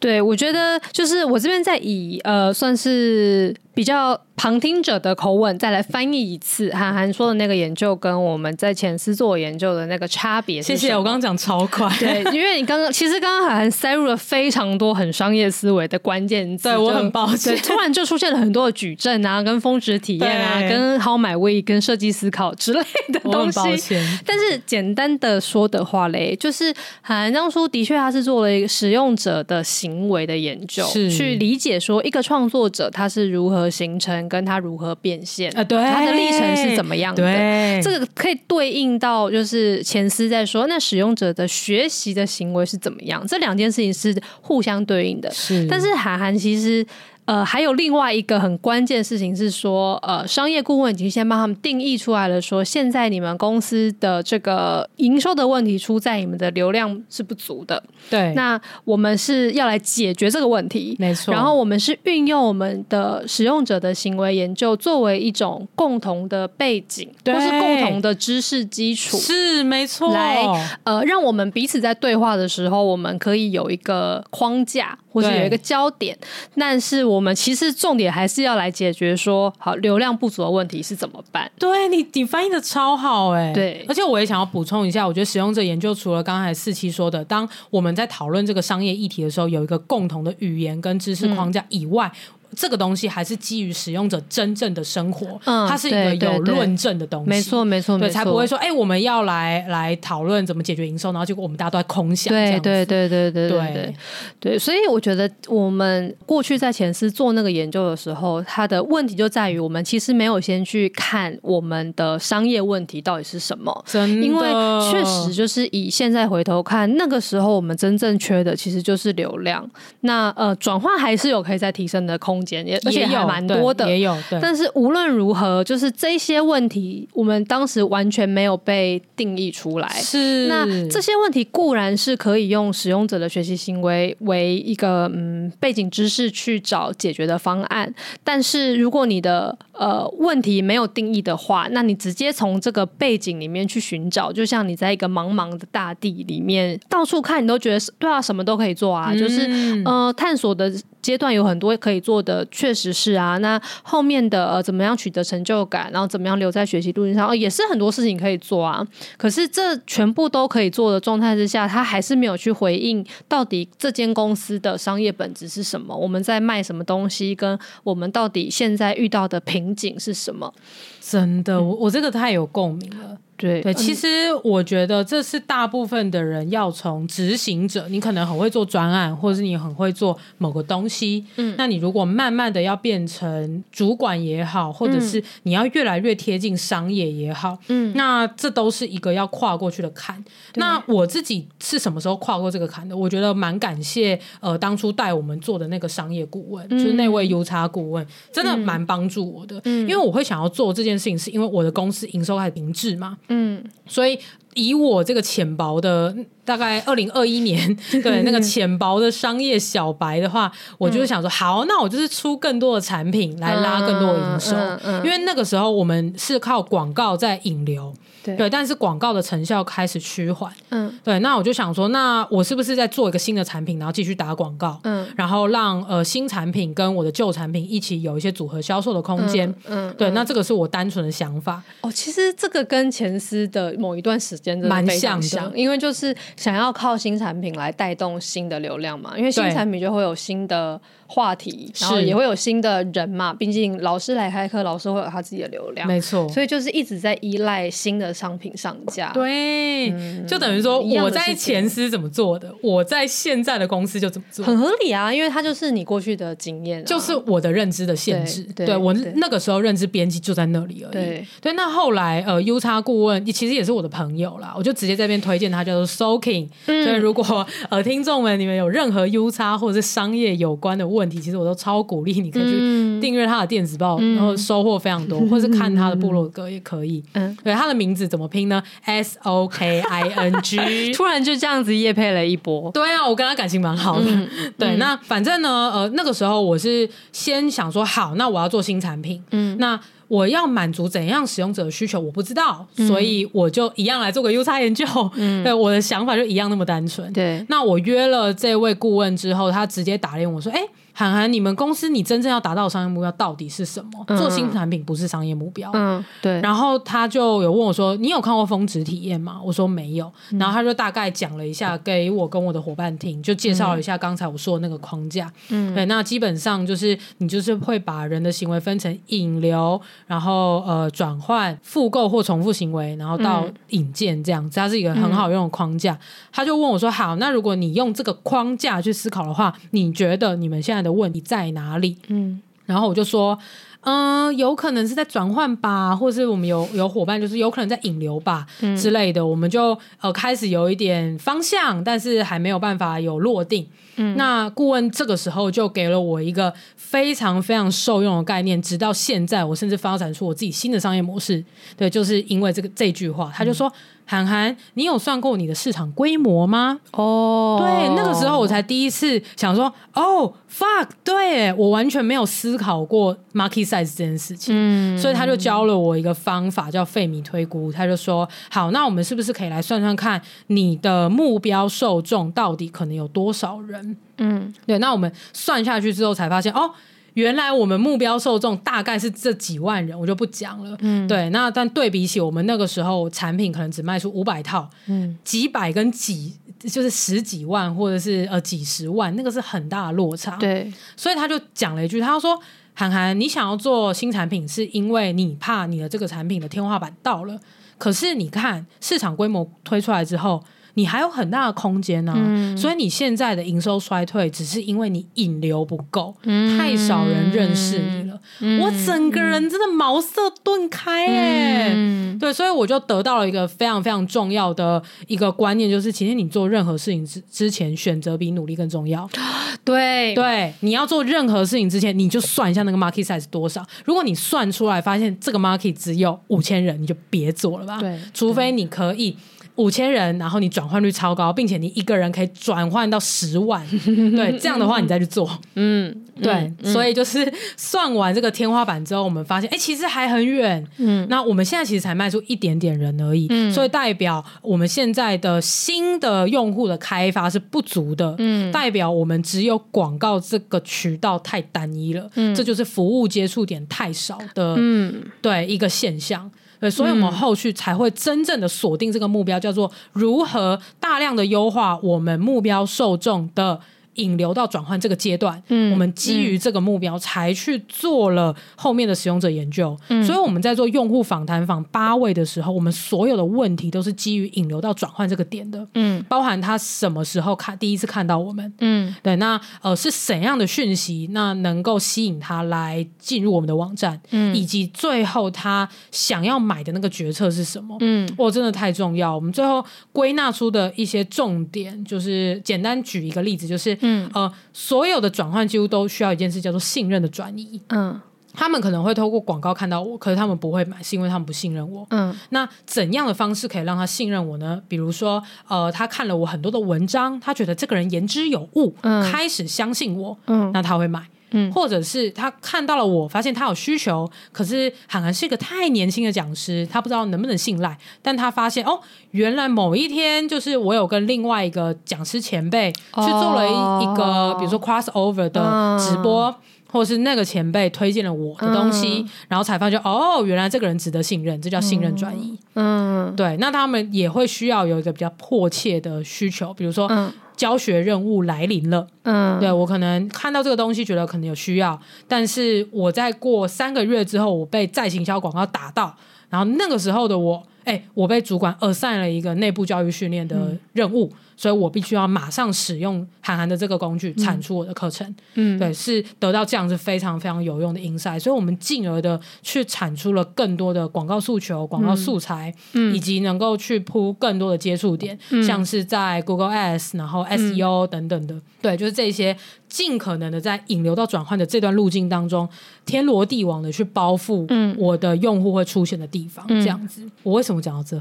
对，我觉得就是我这边在以呃算是比较。旁听者的口吻再来翻译一次，韩寒说的那个研究跟我们在前司做研究的那个差别。谢谢，我刚刚讲超快。对，因为你刚刚其实刚刚韩寒塞入了非常多很商业思维的关键词。对，我很抱歉。突然就出现了很多的矩阵啊，跟峰值体验啊，跟 How My Way 跟设计思考之类的东西。抱歉。但是简单的说的话嘞，就是函函当初的确他是做了一个使用者的行为的研究，是去理解说一个创作者他是如何形成。跟他如何变现啊？对，他的历程是怎么样的？对，这个可以对应到就是前司在说，那使用者的学习的行为是怎么样？这两件事情是互相对应的。是，但是韩寒其实。呃，还有另外一个很关键的事情是说，呃，商业顾问已经先帮他们定义出来了，说现在你们公司的这个营收的问题出在你们的流量是不足的。对，那我们是要来解决这个问题，没错。然后我们是运用我们的使用者的行为研究作为一种共同的背景，或是共同的知识基础，是没错。来，呃，让我们彼此在对话的时候，我们可以有一个框架。或者有一个焦点，但是我们其实重点还是要来解决说，好，流量不足的问题是怎么办？对，你，你翻译的超好哎、欸，对，而且我也想要补充一下，我觉得使用者研究除了刚才四期说的，当我们在讨论这个商业议题的时候，有一个共同的语言跟知识框架以外。嗯这个东西还是基于使用者真正的生活，嗯，它是一个有论证的东西，没错没错，对，才不会说，哎，我们要来来讨论怎么解决营收，然后结果我们大家都在空想，对对对对对对对，所以我觉得我们过去在前司做那个研究的时候，它的问题就在于我们其实没有先去看我们的商业问题到底是什么，真的，因为确实就是以现在回头看，那个时候我们真正缺的其实就是流量，那呃转换还是有可以再提升的空间。也而且还蛮多的，也有。对但是无论如何，就是这些问题，我们当时完全没有被定义出来。是，那这些问题固然是可以用使用者的学习行为为一个嗯背景知识去找解决的方案，但是如果你的呃问题没有定义的话，那你直接从这个背景里面去寻找，就像你在一个茫茫的大地里面到处看，你都觉得对啊，什么都可以做啊，嗯、就是呃探索的。阶段有很多可以做的，确实是啊。那后面的呃，怎么样取得成就感，然后怎么样留在学习路径上，哦，也是很多事情可以做啊。可是这全部都可以做的状态之下，他还是没有去回应到底这间公司的商业本质是什么？我们在卖什么东西？跟我们到底现在遇到的瓶颈是什么？真的，我我这个太有共鸣了。对对，其实我觉得这是大部分的人要从执行者，你可能很会做专案，或者是你很会做某个东西，嗯，那你如果慢慢的要变成主管也好，或者是你要越来越贴近商业也好，嗯，那这都是一个要跨过去的坎。那我自己是什么时候跨过这个坎的？我觉得蛮感谢呃当初带我们做的那个商业顾问，就是那位 UX 顾问，真的蛮帮助我的，嗯，因为我会想要做这件事情，是因为我的公司营收开始停滞嘛。嗯，所以以我这个浅薄的，大概二零二一年，对那个浅薄的商业小白的话，我就是想说，好，那我就是出更多的产品来拉更多的营收，因为那个时候我们是靠广告在引流。对，对，但是广告的成效开始趋缓。嗯，对，那我就想说，那我是不是在做一个新的产品，然后继续打广告？嗯，然后让呃新产品跟我的旧产品一起有一些组合销售的空间。嗯，嗯对，那这个是我单纯的想法。哦，其实这个跟前司的某一段时间真的非常像，因为就是想要靠新产品来带动新的流量嘛，因为新产品就会有新的话题，然后也会有新的人嘛，毕竟老师来开课，老师会有他自己的流量，没错，所以就是一直在依赖新的商品上架。对，嗯、就等于说我在前司怎么做的，我在现在的公司就怎么做，很合理啊，因为它就是你过去的经验、啊，就是我的认知的限制。对，我那个时候认知边际就在那里而已。对，对，那后来呃，U 叉顾问其实也是我的朋友啦，我就直接在这边推荐他，叫做 Soking、嗯。所以如果呃听众们你们有任何 U 叉或者是商业有关的问题，其实我都超鼓励你可以去订阅他的电子报，嗯、然后收获非常多，或是看他的部落格也可以。嗯，对，他的名字怎么拼呢？S O K I N G。突然就这样子夜配了一波。对啊，我跟他感情蛮好的。嗯、对，嗯、那反正呢，呃，那个时候我是先想说，好，那我要做新产品。嗯，那。我要满足怎样使用者的需求，我不知道，嗯、所以我就一样来做个 U 差研究。嗯，对，我的想法就一样那么单纯。对，那我约了这位顾问之后，他直接打电话我说：“哎、欸。”涵涵，你们公司你真正要达到的商业目标到底是什么？嗯、做新产品不是商业目标。嗯，对。然后他就有问我说：“你有看过峰值体验吗？”我说没有。嗯、然后他就大概讲了一下给我跟我的伙伴听，就介绍了一下刚才我说的那个框架。嗯，对。那基本上就是你就是会把人的行为分成引流，然后呃转换、复购或重复行为，然后到引荐这样子。它是一个很好用的框架。嗯、他就问我说：“好，那如果你用这个框架去思考的话，你觉得你们现在的？”问题在哪里？嗯，然后我就说，嗯、呃，有可能是在转换吧，或者是我们有有伙伴，就是有可能在引流吧、嗯、之类的，我们就呃开始有一点方向，但是还没有办法有落定。嗯，那顾问这个时候就给了我一个非常非常受用的概念，直到现在，我甚至发展出我自己新的商业模式。对，就是因为这个这句话，他就说。嗯涵涵，你有算过你的市场规模吗？哦，对，那个时候我才第一次想说，哦，fuck，对，我完全没有思考过 market size 这件事情。嗯，所以他就教了我一个方法，叫费米推估。他就说，好，那我们是不是可以来算算看，你的目标受众到底可能有多少人？嗯，对，那我们算下去之后才发现，哦。原来我们目标受众大概是这几万人，我就不讲了。嗯，对，那但对比起我们那个时候产品可能只卖出五百套，嗯，几百跟几就是十几万或者是呃几十万，那个是很大的落差。对，所以他就讲了一句，他说：“涵涵，你想要做新产品，是因为你怕你的这个产品的天花板到了，可是你看市场规模推出来之后。”你还有很大的空间呢、啊，嗯、所以你现在的营收衰退，只是因为你引流不够，嗯、太少人认识你了。嗯、我整个人真的茅塞顿开哎，嗯、对，所以我就得到了一个非常非常重要的一个观念，就是其实你做任何事情之之前，选择比努力更重要。对对，你要做任何事情之前，你就算一下那个 market size 多少。如果你算出来发现这个 market 只有五千人，你就别做了吧。对，除非你可以。五千人，然后你转换率超高，并且你一个人可以转换到十万，对，这样的话你再去做，嗯，对，嗯、所以就是算完这个天花板之后，我们发现，哎，其实还很远，嗯，那我们现在其实才卖出一点点人而已，嗯，所以代表我们现在的新的用户的开发是不足的，嗯，代表我们只有广告这个渠道太单一了，嗯，这就是服务接触点太少的，嗯，对，一个现象。对，所以我们后续才会真正的锁定这个目标，叫做如何大量的优化我们目标受众的。引流到转换这个阶段，嗯，我们基于这个目标才去做了后面的使用者研究。嗯，所以我们在做用户访谈访八位的时候，我们所有的问题都是基于引流到转换这个点的。嗯，包含他什么时候看第一次看到我们，嗯，对，那呃是怎样的讯息，那能够吸引他来进入我们的网站，嗯，以及最后他想要买的那个决策是什么？嗯，哇，真的太重要。我们最后归纳出的一些重点，就是简单举一个例子，就是。嗯呃，所有的转换几乎都需要一件事，叫做信任的转移。嗯，他们可能会透过广告看到我，可是他们不会买，是因为他们不信任我。嗯，那怎样的方式可以让他信任我呢？比如说，呃，他看了我很多的文章，他觉得这个人言之有物，嗯，开始相信我，嗯，那他会买。嗯，或者是他看到了我，发现他有需求，可是函函是一个太年轻的讲师，他不知道能不能信赖，但他发现哦，原来某一天就是我有跟另外一个讲师前辈去做了一一个，哦、比如说 cross over 的直播。嗯或是那个前辈推荐了我的东西，嗯、然后才发现哦，原来这个人值得信任，这叫信任转移。嗯，对。那他们也会需要有一个比较迫切的需求，比如说、嗯、教学任务来临了。嗯，对，我可能看到这个东西，觉得可能有需要，但是我在过三个月之后，我被再行销广告打到，然后那个时候的我，哎，我被主管 assign 了一个内部教育训练的任务。嗯所以我必须要马上使用韩寒的这个工具产出我的课程，嗯，对，是得到这样子非常非常有用的 insight，所以我们进而的去产出了更多的广告诉求、广告素材，嗯，以及能够去铺更多的接触点，嗯，像是在 Google Ads，然后 SEO 等等的，嗯，对，就是这些尽可能的在引流到转换的这段路径当中，天罗地网的去包覆我的用户会出现的地方，嗯，这样子。我为什么讲到这？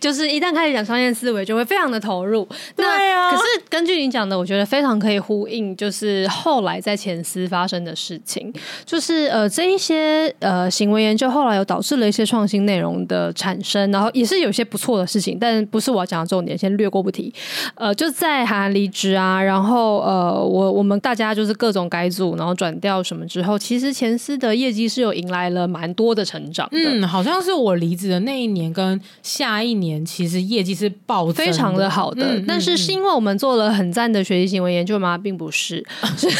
就是一旦开始讲商业思维，就会非常的投入。对啊，可是根据你讲的，我觉得非常可以呼应，就是后来在前司发生的事情，就是呃这一些呃行为研究后来有导致了一些创新内容的产生，然后也是有些不错的事情，但不是我要讲的重点，先略过不提。呃，就在函函离职啊，然后呃我我们大家就是各种改组，然后转调什么之后，其实前司的业绩是有迎来了蛮多的成长的。嗯，好像是我离职的那一年跟下一年。年其实业绩是暴增，非常的好的，嗯、但是是因为我们做了很赞的学习行为研究吗？并不是，是，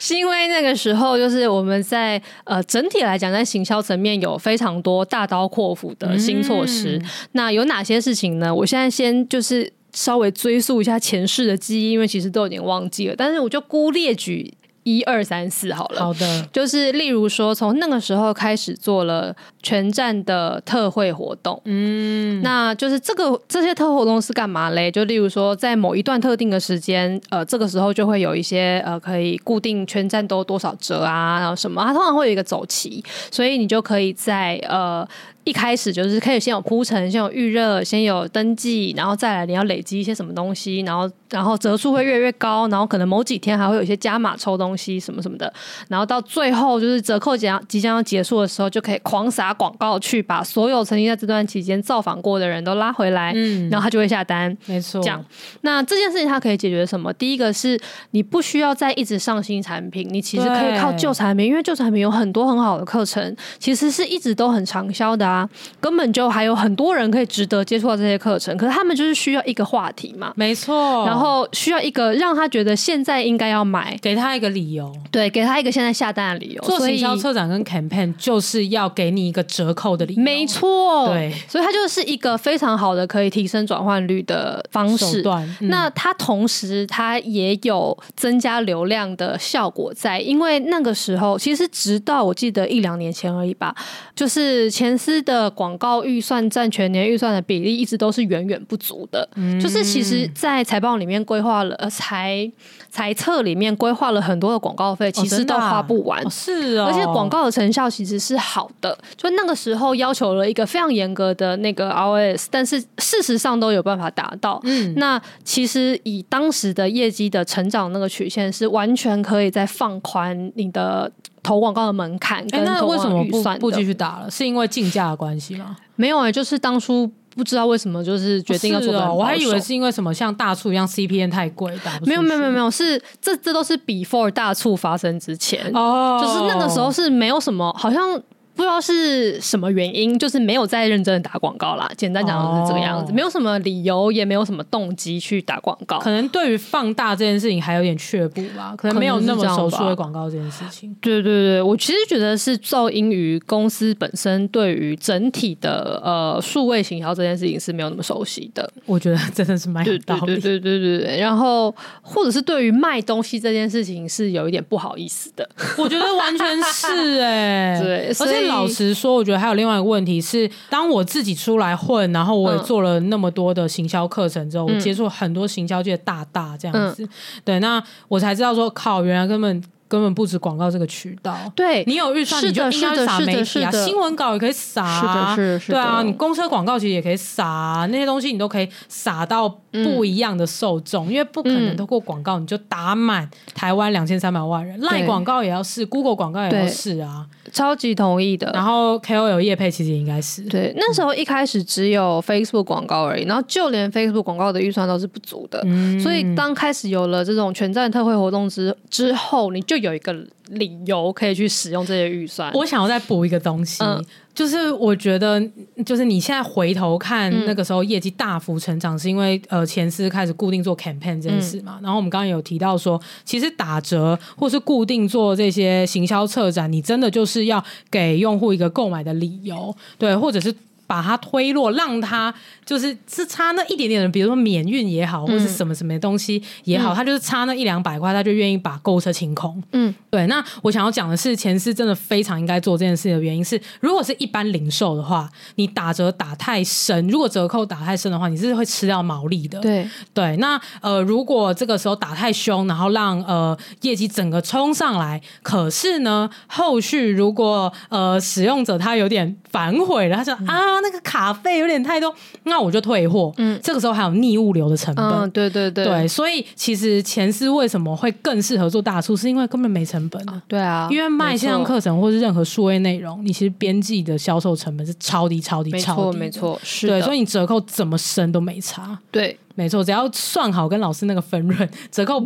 是因为那个时候就是我们在呃整体来讲，在行销层面有非常多大刀阔斧的新措施。嗯、那有哪些事情呢？我现在先就是稍微追溯一下前世的记忆，因为其实都有点忘记了。但是我就孤列举。一二三四好了，好的，就是例如说，从那个时候开始做了全站的特惠活动，嗯，那就是这个这些特惠活动是干嘛嘞？就例如说，在某一段特定的时间，呃，这个时候就会有一些呃，可以固定全站都多少折啊，然后什么，它通常会有一个走期，所以你就可以在呃。一开始就是可以先有铺陈，先有预热，先有登记，然后再来你要累积一些什么东西，然后然后折数会越来越高，然后可能某几天还会有一些加码抽东西什么什么的，然后到最后就是折扣即将即将要结束的时候，就可以狂撒广告去把所有曾经在这段期间造访过的人都拉回来，嗯，然后他就会下单，没错。这样，那这件事情它可以解决什么？第一个是你不需要再一直上新产品，你其实可以靠旧产品，因为旧产品有很多很好的课程，其实是一直都很畅销的啊。根本就还有很多人可以值得接触到这些课程，可是他们就是需要一个话题嘛，没错，然后需要一个让他觉得现在应该要买，给他一个理由，对，给他一个现在下单的理由。做行销策展跟 campaign 就是要给你一个折扣的理由，没错，对，所以它就是一个非常好的可以提升转换率的方式。嗯、那它同时它也有增加流量的效果在，因为那个时候其实直到我记得一两年前而已吧，就是前司的。广告预算占全年预算的比例一直都是远远不足的，嗯、就是其实，在财报里面规划了，呃，财财测里面规划了很多的广告费，其实都花不完，哦、是啊、哦，而且广告的成效其实是好的，就那个时候要求了一个非常严格的那个 ROS，但是事实上都有办法达到。嗯，那其实以当时的业绩的成长那个曲线，是完全可以再放宽你的。投广告的门槛，跟投广告预算不继续打了？是因为竞价的关系吗？没有哎、欸，就是当初不知道为什么，就是决定要做、哦。我还以为是因为什么像大促一样 CPN 太贵，没有没有没有没有，是这这都是 before 大促发生之前哦，就是那个时候是没有什么，好像。不知道是什么原因，就是没有再认真的打广告啦。简单讲就是这个样子，哦、没有什么理由，也没有什么动机去打广告。可能对于放大这件事情还有点却步吧，可能没有那么熟悉的广告这件事情。对对对，我其实觉得是噪音于公司本身对于整体的呃数位行销这件事情是没有那么熟悉的。我觉得真的是蛮有道理。对对对对对，然后或者是对于卖东西这件事情是有一点不好意思的。我觉得完全是哎、欸，对，而且。老实说，我觉得还有另外一个问题是，当我自己出来混，然后我也做了那么多的行销课程之后，嗯、我接触很多行销界的大大这样子，嗯、对，那我才知道说，靠，原来根本根本不止广告这个渠道。对，你有预算你就应该撒媒体啊，新闻稿也可以撒啊，是的，是的，对啊，你公车广告其实也可以撒啊，那些东西你都可以撒到不一样的受众，嗯、因为不可能通过广告你就打满台湾两千三百万人，赖广告也要试，Google 广告也要试啊，超级同意的。然后 KOL 业配其实也应该是，对，那时候一开始只有 Facebook 广告而已，然后就连 Facebook 广告的预算都是不足的，嗯、所以当开始有了这种全站特惠活动之之后，你就有一个。理由可以去使用这些预算。我想要再补一个东西，嗯、就是我觉得，就是你现在回头看那个时候业绩大幅成长，是因为、嗯、呃前司开始固定做 campaign 这件事嘛。嗯、然后我们刚刚有提到说，其实打折或是固定做这些行销策展，你真的就是要给用户一个购买的理由，对，或者是。把它推落，让它就是是差那一点点的，比如说免运也好，或者是什么什么东西也好，嗯、他就是差那一两百块，他就愿意把购物车清空。嗯，对。那我想要讲的是，前司真的非常应该做这件事的原因是，如果是一般零售的话，你打折打太深，如果折扣打太深的话，你是会吃掉毛利的。对对。那呃，如果这个时候打太凶，然后让呃业绩整个冲上来，可是呢，后续如果呃使用者他有点反悔了，他说、嗯、啊。那个卡费有点太多，那我就退货。嗯，这个时候还有逆物流的成本。嗯，对对对，对，所以其实前司为什么会更适合做大促，是因为根本没成本啊。对啊，因为卖线上课程或是任何数位内容，你其实编辑的销售成本是超低、超低、超低。没错，没错，是。对，所以你折扣怎么升都没差。对，没错，只要算好跟老师那个分润，折扣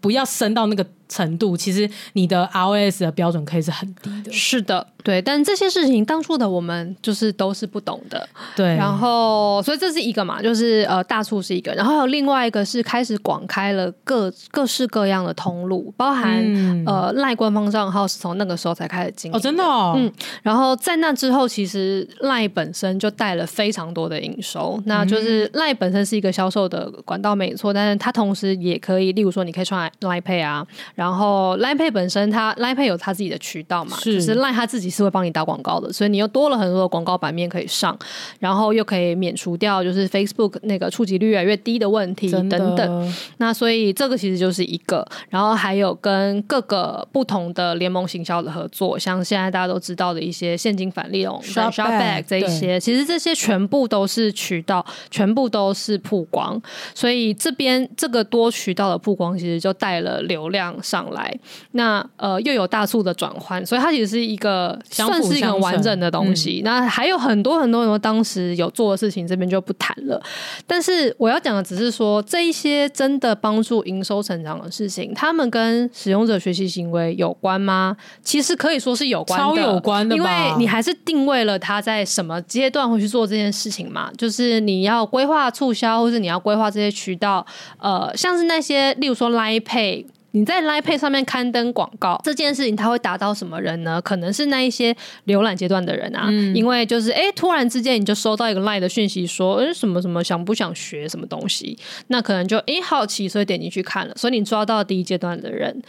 不要升到那个程度，其实你的 ROS 的标准可以是很低的。是的。对，但这些事情当初的我们就是都是不懂的，对。然后，所以这是一个嘛，就是呃，大促是一个，然后还有另外一个是开始广开了各各式各样的通路，包含、嗯、呃赖官方账号是从那个时候才开始经营哦，真的哦，嗯。然后在那之后，其实赖本身就带了非常多的营收，那就是赖本身是一个销售的管道没错，但是它同时也可以，例如说你可以穿赖 Pay 啊，然后 Line Pay 本身它 Line Pay 有它自己的渠道嘛，是就是赖他自己。是会帮你打广告的，所以你又多了很多的广告版面可以上，然后又可以免除掉就是 Facebook 那个触及率越来越低的问题等等。那所以这个其实就是一个，然后还有跟各个不同的联盟行销的合作，像现在大家都知道的一些现金返利用、Shopback 这一些，其实这些全部都是渠道，全部都是曝光。所以这边这个多渠道的曝光，其实就带了流量上来。那呃又有大促的转换，所以它其实是一个。算是一个完整的东西，嗯、那还有很多很多很多当时有做的事情，这边就不谈了。但是我要讲的只是说，这一些真的帮助营收成长的事情，他们跟使用者学习行为有关吗？其实可以说是有关的，超有关的，因为你还是定位了他在什么阶段会去做这件事情嘛。就是你要规划促销，或是你要规划这些渠道，呃，像是那些，例如说 Line Pay。你在 Line Pay 上面刊登广告这件事情，它会达到什么人呢？可能是那一些浏览阶段的人啊，嗯、因为就是哎，突然之间你就收到一个 Line 的讯息说，说哎什么什么想不想学什么东西，那可能就哎好奇，所以点进去看了，所以你抓到第一阶段的人。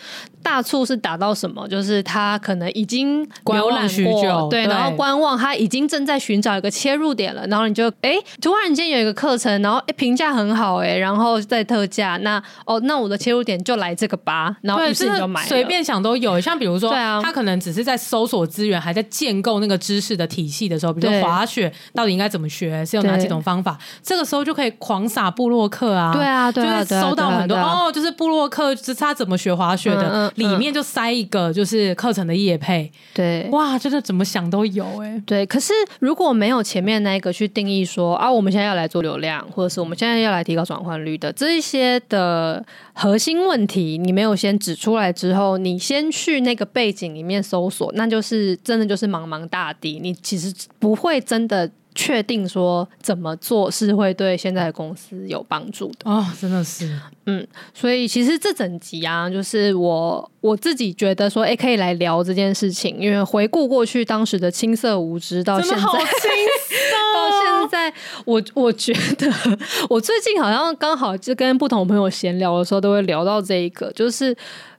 大促是打到什么？就是他可能已经浏览许久，对，然后观望，他已经正在寻找一个切入点了，然后你就哎突然间有一个课程，然后哎评价很好哎，然后在特价，那哦那我的切入点就来这个吧。然后于是你就买了，随便想都有。像比如说，他可能只是在搜索资源，还在建构那个知识的体系的时候，比如说滑雪到底应该怎么学，是有哪几种方法，这个时候就可以狂撒布洛克啊。对啊，对啊，就是搜到很多哦，就是布洛克就是他怎么学滑雪的，里面就塞一个就是课程的业配。对，哇，真的怎么想都有哎。对，可是如果没有前面那一个去定义说啊，我们现在要来做流量，或者是我们现在要来提高转换率的这一些的核心问题，你没有。先指出来之后，你先去那个背景里面搜索，那就是真的就是茫茫大地，你其实不会真的确定说怎么做是会对现在的公司有帮助的哦，真的是，嗯，所以其实这整集啊，就是我我自己觉得说，哎，可以来聊这件事情，因为回顾过去当时的青涩无知到现在，到现在，我我觉得 我最近好像刚好就跟不同朋友闲聊的时候，都会聊到这一个，就是。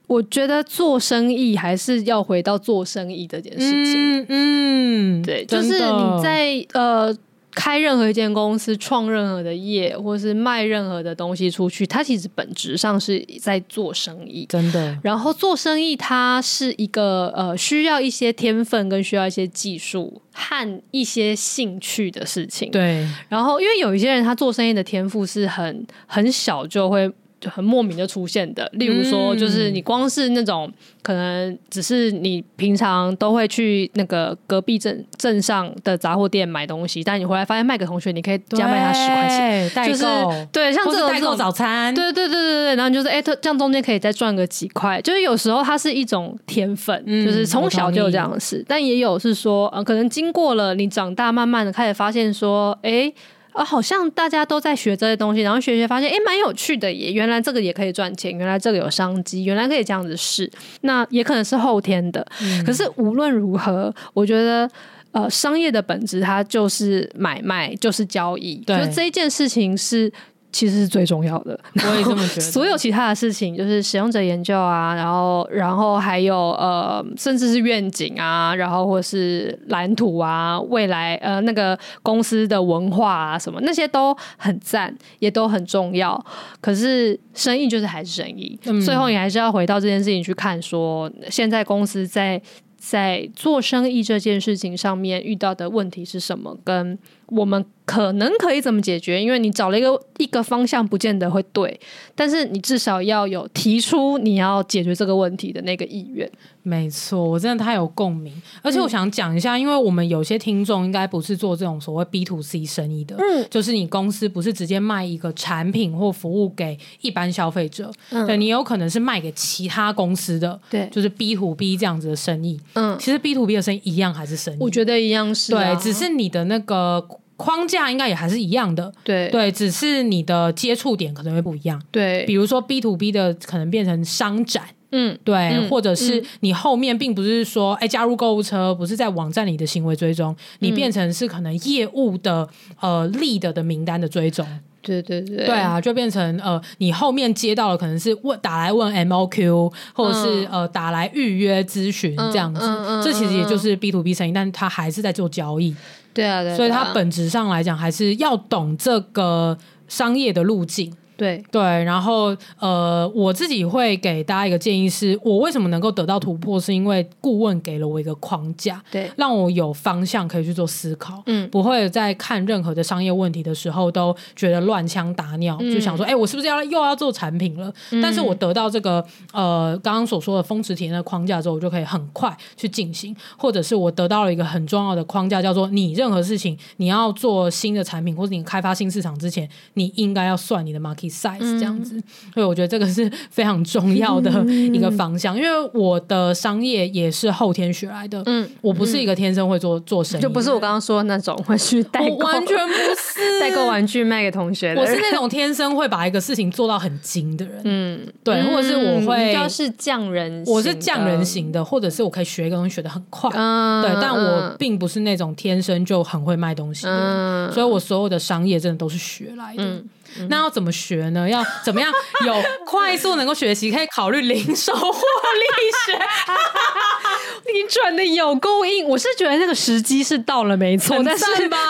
我觉得做生意还是要回到做生意这件事情。嗯，嗯对，就是你在呃开任何一间公司、创任何的业，或是卖任何的东西出去，它其实本质上是在做生意，真的。然后做生意，它是一个呃需要一些天分跟需要一些技术和一些兴趣的事情。对。然后，因为有一些人他做生意的天赋是很很小就会。就很莫名的出现的，例如说，就是你光是那种、嗯、可能只是你平常都会去那个隔壁镇镇上的杂货店买东西，但你回来发现卖给同学，你可以加卖他十块钱，代购、就是、对，像这种代购早餐，对对对对对，然后就是哎，这样中间可以再赚个几块，就是有时候它是一种天分，嗯、就是从小就有这样的事，但也有是说，呃，可能经过了你长大，慢慢的开始发现说，哎。啊，好像大家都在学这些东西，然后学学发现，哎，蛮有趣的耶！原来这个也可以赚钱，原来这个有商机，原来可以这样子试。那也可能是后天的。嗯、可是无论如何，我觉得，呃，商业的本质它就是买卖，就是交易。对，就这一件事情是。其实是最重要的，我也这么觉得。所有其他的事情，就是使用者研究啊，然后，然后还有呃，甚至是愿景啊，然后或是蓝图啊，未来呃那个公司的文化啊，什么那些都很赞，也都很重要。可是生意就是还是生意，嗯、最后你还是要回到这件事情去看，说现在公司在在做生意这件事情上面遇到的问题是什么，跟我们。可能可以怎么解决？因为你找了一个一个方向，不见得会对，但是你至少要有提出你要解决这个问题的那个意愿。没错，我真的太有共鸣。而且我想讲一下，嗯、因为我们有些听众应该不是做这种所谓 B to C 生意的，嗯，就是你公司不是直接卖一个产品或服务给一般消费者，嗯、对，你有可能是卖给其他公司的，对，就是 B to B 这样子的生意。嗯，其实 B to B 的生意一样还是生意，我觉得一样是、啊，对，只是你的那个。框架应该也还是一样的，对。对，只是你的接触点可能会不一样，对，比如说 B to B 的可能变成商展，嗯，对，嗯、或者是你后面并不是说哎、欸、加入购物车，不是在网站里的行为追踪，你变成是可能业务的呃 lead 的名单的追踪，对对对，对啊，就变成呃你后面接到的可能是问打来问 MOQ，或者是、嗯、呃打来预约咨询这样子，这其实也就是 B to B 生意，但他还是在做交易。对啊，对啊，所以它本质上来讲，还是要懂这个商业的路径。对。对，然后呃，我自己会给大家一个建议是，我为什么能够得到突破，是因为顾问给了我一个框架，对，让我有方向可以去做思考，嗯，不会在看任何的商业问题的时候都觉得乱枪打鸟，嗯、就想说，哎，我是不是要又要做产品了？嗯、但是我得到这个呃刚刚所说的峰值体验的框架之后，我就可以很快去进行，或者是我得到了一个很重要的框架，叫做你任何事情你要做新的产品或者你开发新市场之前，你应该要算你的 market size 这样子，所以我觉得这个是非常重要的一个方向。因为我的商业也是后天学来的，嗯，我不是一个天生会做做生意，就不是我刚刚说的那种会去代购，完全不是 代购玩具卖给同学的。我是那种天生会把一个事情做到很精的人，嗯，对，或者是我会要是匠人，我是匠人型的，或者是我可以学一个东西学的很快，对，但我并不是那种天生就很会卖东西的人，所以我所有的商业真的都是学来的。那要怎么学呢？要怎么样 有快速能够学习？可以考虑零售获利学。你转的有够硬，我是觉得那个时机是到了没错，但是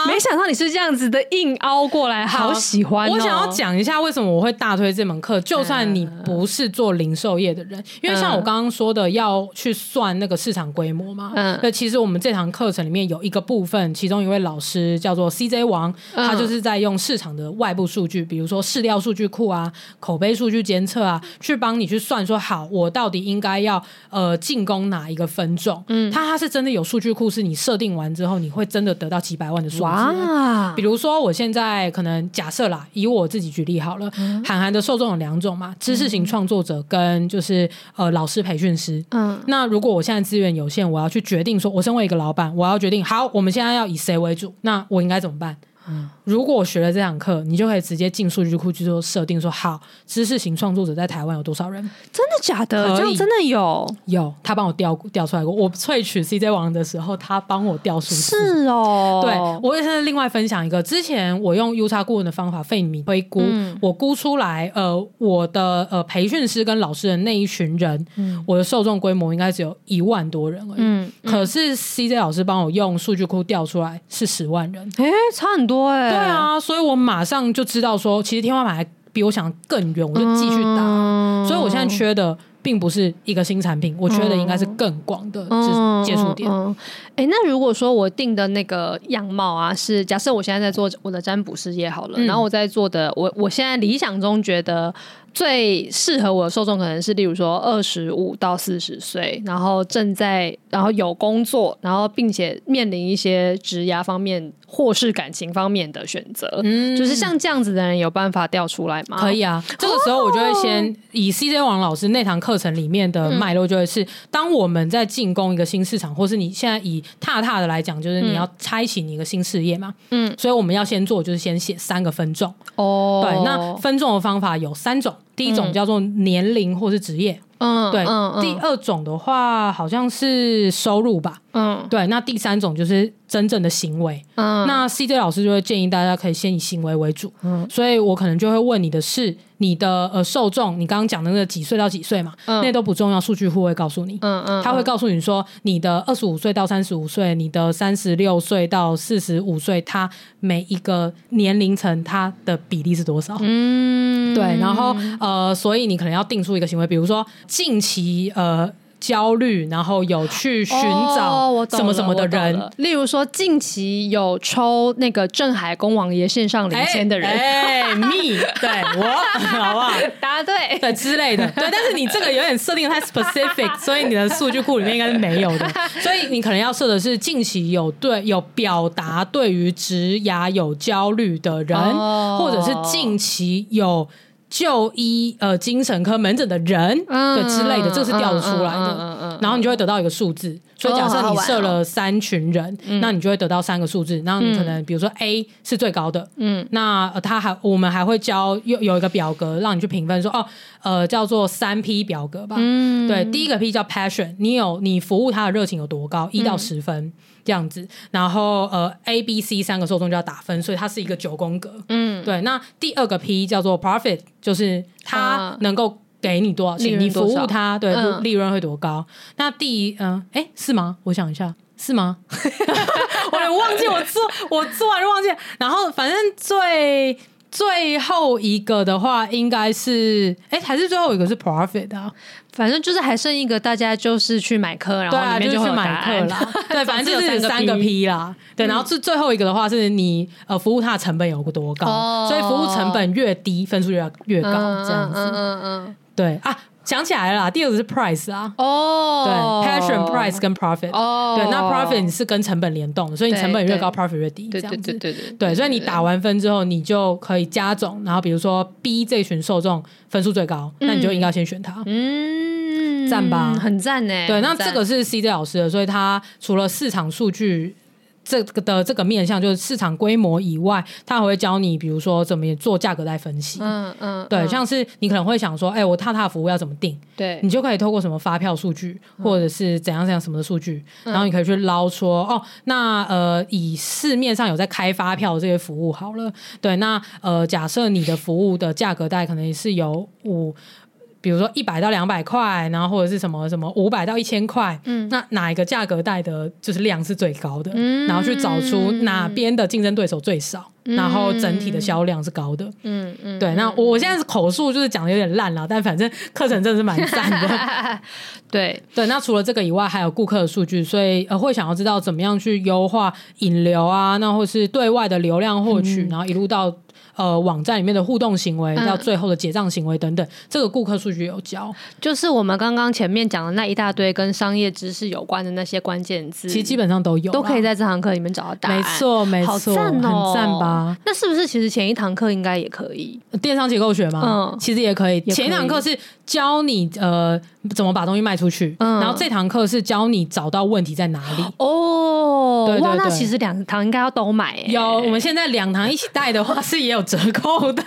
没想到你是这样子的硬凹过来，好喜欢哦。我想要讲一下为什么我会大推这门课，就算你不是做零售业的人，因为像我刚刚说的，要去算那个市场规模嘛。嗯，那其实我们这堂课程里面有一个部分，其中一位老师叫做 CJ 王，他就是在用市场的外部数据，比如说市调数据库啊、口碑数据监测啊，去帮你去算说，好，我到底应该要呃进攻哪一个分众。嗯，它它是真的有数据库，是你设定完之后，你会真的得到几百万的数字。比如说，我现在可能假设啦，以我自己举例好了，嗯、韩寒的受众有两种嘛，知识型创作者跟就是呃老师培训师。嗯，那如果我现在资源有限，我要去决定说，我身为一个老板，我要决定好，我们现在要以谁为主，那我应该怎么办？嗯，如果我学了这堂课，你就可以直接进数据库去做设定，说好，知识型创作者在台湾有多少人？真的假的？以这样真的有有，他帮我调调出来过。我萃取 CJ 王的时候，他帮我调数据。是哦，对，我也是另外分享一个，之前我用 UX 顾问的方法费米推估，嗯、我估出来，呃，我的呃培训师跟老师的那一群人，嗯、我的受众规模应该只有一万多人而已。嗯，嗯可是 CJ 老师帮我用数据库调出来是十万人，哎，差很多。多哎、欸。对啊，所以我马上就知道说，其实天花板还比我想更远，我就继续打。嗯、所以我现在缺的。并不是一个新产品，我觉得应该是更广的接触点。哎、嗯嗯嗯欸，那如果说我定的那个样貌啊，是假设我现在在做我的占卜事业好了，嗯、然后我在做的，我我现在理想中觉得。最适合我的受众可能是，例如说二十五到四十岁，然后正在，然后有工作，然后并且面临一些职涯方面或是感情方面的选择。嗯，就是像这样子的人有办法调出来吗？可以啊，这个时候我就会先以 CJ 王老师那堂课程里面的脉络，就会是当我们在进攻一个新市场，或是你现在以踏踏的来讲，就是你要开启你一个新事业嘛。嗯，所以我们要先做，就是先写三个分众。哦，对，那分众的方法有三种。第一种叫做年龄或是职业，嗯，对。第二种的话好像是收入吧，嗯，对。那第三种就是真正的行为，嗯。那 CJ 老师就会建议大家可以先以行为为主，嗯。所以我可能就会问你的是。你的呃受众，你刚刚讲的那个几岁到几岁嘛，嗯、那都不重要，数据库会告诉你，嗯嗯，他会告诉你说，你的二十五岁到三十五岁，你的三十六岁到四十五岁，它每一个年龄层它的比例是多少？嗯，对，然后呃，所以你可能要定出一个行为，比如说近期呃。焦虑，然后有去寻找什么什么的人，哦、例如说近期有抽那个镇海公王爷线上领先的人，哎、欸欸、，me，对我，好不好？答对，对之类的，对。但是你这个有点设定太 specific，所以你的数据库里面应该是没有的。所以你可能要设的是近期有对有表达对于职涯有焦虑的人，哦、或者是近期有。就医呃精神科门诊的人的之类的，这个是调得出来的，然后你就会得到一个数字。所以假设你设了三群人，那你就会得到三个数字。然后你可能比如说 A 是最高的，嗯，那他还我们还会教有有一个表格让你去评分，说哦呃叫做三 P 表格吧，嗯，对，第一个 P 叫 Passion，你有你服务他的热情有多高，一到十分。这样子，然后呃，A、B、C 三个受众就要打分，所以它是一个九宫格。嗯，对。那第二个 P 叫做 Profit，就是它能够给你多少钱，你服务它，对，利润会多高。那第嗯，哎，是吗？我想一下，是吗？我也忘记我做我做完就忘记。然后反正最最后一个的话，应该是哎，还是最后一个是 Profit 啊。反正就是还剩一个，大家就是去买课，然后里面就会有答案啦。对，反正就是三个 P 啦。对，然后最最后一个的话是你呃服务它的成本有多高，所以服务成本越低，分数越越高，这样子。嗯嗯，对啊，想起来了啦，第二个是 Price 啊。哦，对，Passion、Price 跟 Profit。哦，对，那 Profit 是跟成本联动的，所以你成本越高，Profit 越低。这样子，对对对对。对，所以你打完分之后，你就可以加总，然后比如说 B 这群受众分数最高，那你就应该先选它。嗯。赞吧，很赞呢。对，那这个是 CJ 老师的，所以他除了市场数据这个的这个面向，就是市场规模以外，他还会教你，比如说怎么做价格带分析。嗯嗯，对，像是你可能会想说，哎，我踏踏服务要怎么定？对，你就可以透过什么发票数据，或者是怎样怎样什么的数据，然后你可以去捞出哦，那呃，以市面上有在开发票的这些服务好了，对，那呃，假设你的服务的价格带可能是有五。比如说一百到两百块，然后或者是什么什么五百到一千块，嗯，那哪一个价格带的就是量是最高的，嗯，然后去找出哪边的竞争对手最少，嗯，然后整体的销量是高的，嗯嗯，对。那我现在是口述就是讲的有点烂了，但反正课程真的是蛮赞的，对对。那除了这个以外，还有顾客的数据，所以呃会想要知道怎么样去优化引流啊，那或是对外的流量获取，嗯，然后一路到。呃，网站里面的互动行为到最后的结账行为等等，嗯、这个顾客数据有教，就是我们刚刚前面讲的那一大堆跟商业知识有关的那些关键字，其实基本上都有，都可以在这堂课里面找到答案。没错，没错，好赞哦，很赞吧？那是不是其实前一堂课应该也可以？电商结构学吗？嗯，其实也可以。可以前一堂课是教你呃怎么把东西卖出去，嗯、然后这堂课是教你找到问题在哪里。哦，对对对，哇，那其实两堂应该要都买。有，我们现在两堂一起带的话是也有折扣的。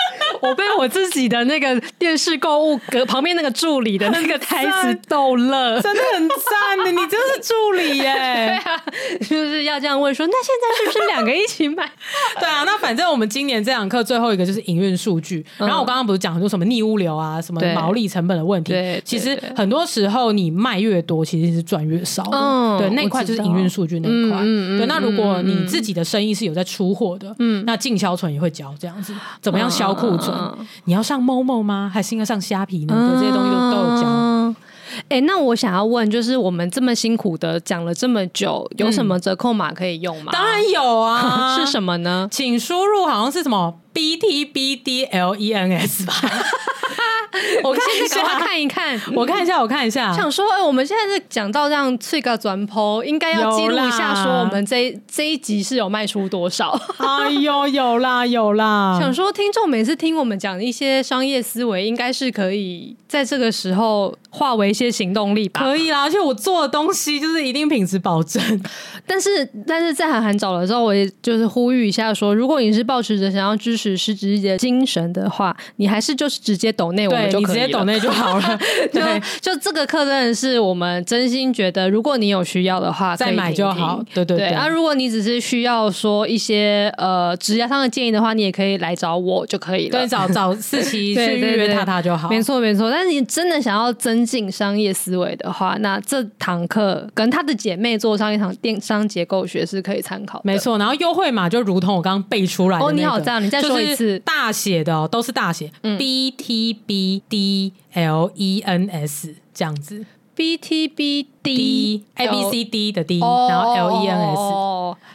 我被我自己的那个电视购物隔旁边那个助理的那个台词逗乐，真的很赞的，你真是助理耶！对啊，就是要这样问说，那现在是不是两个一起买？对啊，那反正我们今年这堂课最后一个就是营运数据，嗯、然后我刚刚不是讲很多什么逆物流啊，什么毛利成本的问题，其实很多时候你卖越多，其实是赚越少的。嗯，对，那一块就是营运数据那一块。嗯，对，那如果你自己的生意是有在出货的，嗯，那进销存也会交这样子，怎么样销库存？嗯、你要上 Momo 吗？还是应该上虾皮呢？这些东西都都有讲。哎、欸，那我想要问，就是我们这么辛苦的讲了这么久，有什么折扣码可以用吗？当然有啊，是什么呢？请输入好像是什么 B T B D L E N S 吧。我看一下，看一看，我看一下，我看一下。想说，哎、欸，我们现在是讲到这样，这个转播应该要记录一下，说我们这一这一集是有卖出多少？哎呦，有啦，有啦。想说，听众每次听我们讲一些商业思维，应该是可以在这个时候化为一些行动力吧？可以啦，而且我做的东西就是一定品质保证。但是，但是在韩寒找了之后，我也就是呼吁一下说，如果你是抱持着想要支持失职日记的精神的话，你还是就是直接抖内我。对，你直接抖内就好了。对，就这个课真的是我们真心觉得，如果你有需要的话，再买就好。对对对。啊，如果你只是需要说一些呃职业上的建议的话，你也可以来找我就可以了。对，找找 四期去预约他他就好。没错没错。但是你真的想要增进商业思维的话，那这堂课跟他的姐妹做上一堂电商结构学是可以参考的。没错。然后优惠码就如同我刚刚背出来的。哦，你好，这样你再说一次，大写的哦，都是大写。嗯。B T B D L E N S 这样子，B T B D A B C D 的 D，然后 L E N S。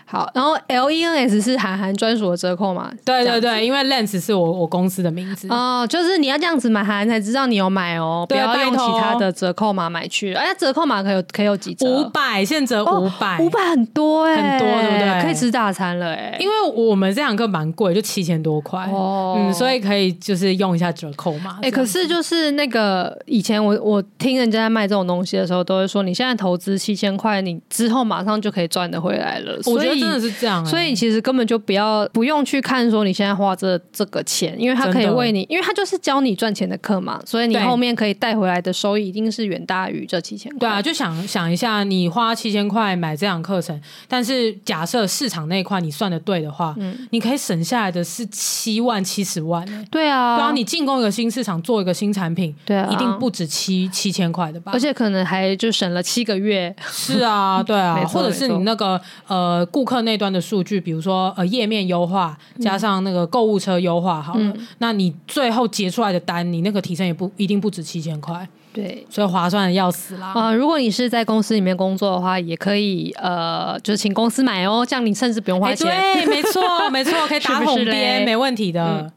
好，然后 L E N S 是韩寒专属的折扣嘛？对对对，因为 Lens 是我我公司的名字哦，就是你要这样子买函函才知道你有买哦，不要用其他的折扣码买去。哎，折扣码可有可有几折？五百，现折五百，五百很多哎，很多对不对？可以吃大餐了哎，因为我们这两个蛮贵，就七千多块哦，嗯，所以可以就是用一下折扣码。哎，可是就是那个以前我我听人家在卖这种东西的时候，都会说你现在投资七千块，你之后马上就可以赚得回来了。我觉得真的是这样。所以其实根本就不要不用去看说你现在花这这个钱，因为他可以为你，因为他就是教你赚钱的课嘛，所以你后面可以带回来的收益一定是远大于这七千块。对啊，就想想一下，你花七千块买这堂课程，但是假设市场那一块你算的对的话，嗯，你可以省下来的是七万七十万。对啊，对啊，你进攻一个新市场，做一个新产品，对啊，一定不止七七千块的吧？而且可能还就省了七个月。是啊，对啊，或者是你那个呃顾客那端的数据，比如说呃页面优化，加上那个购物车优化好了，嗯、那你最后结出来的单，你那个提成也不一定不止七千块，对，所以划算的要死啦。啊、呃，如果你是在公司里面工作的话，也可以呃，就是请公司买哦，这样你甚至不用花钱。欸、对，没错，没错，可以打 统编，没问题的。嗯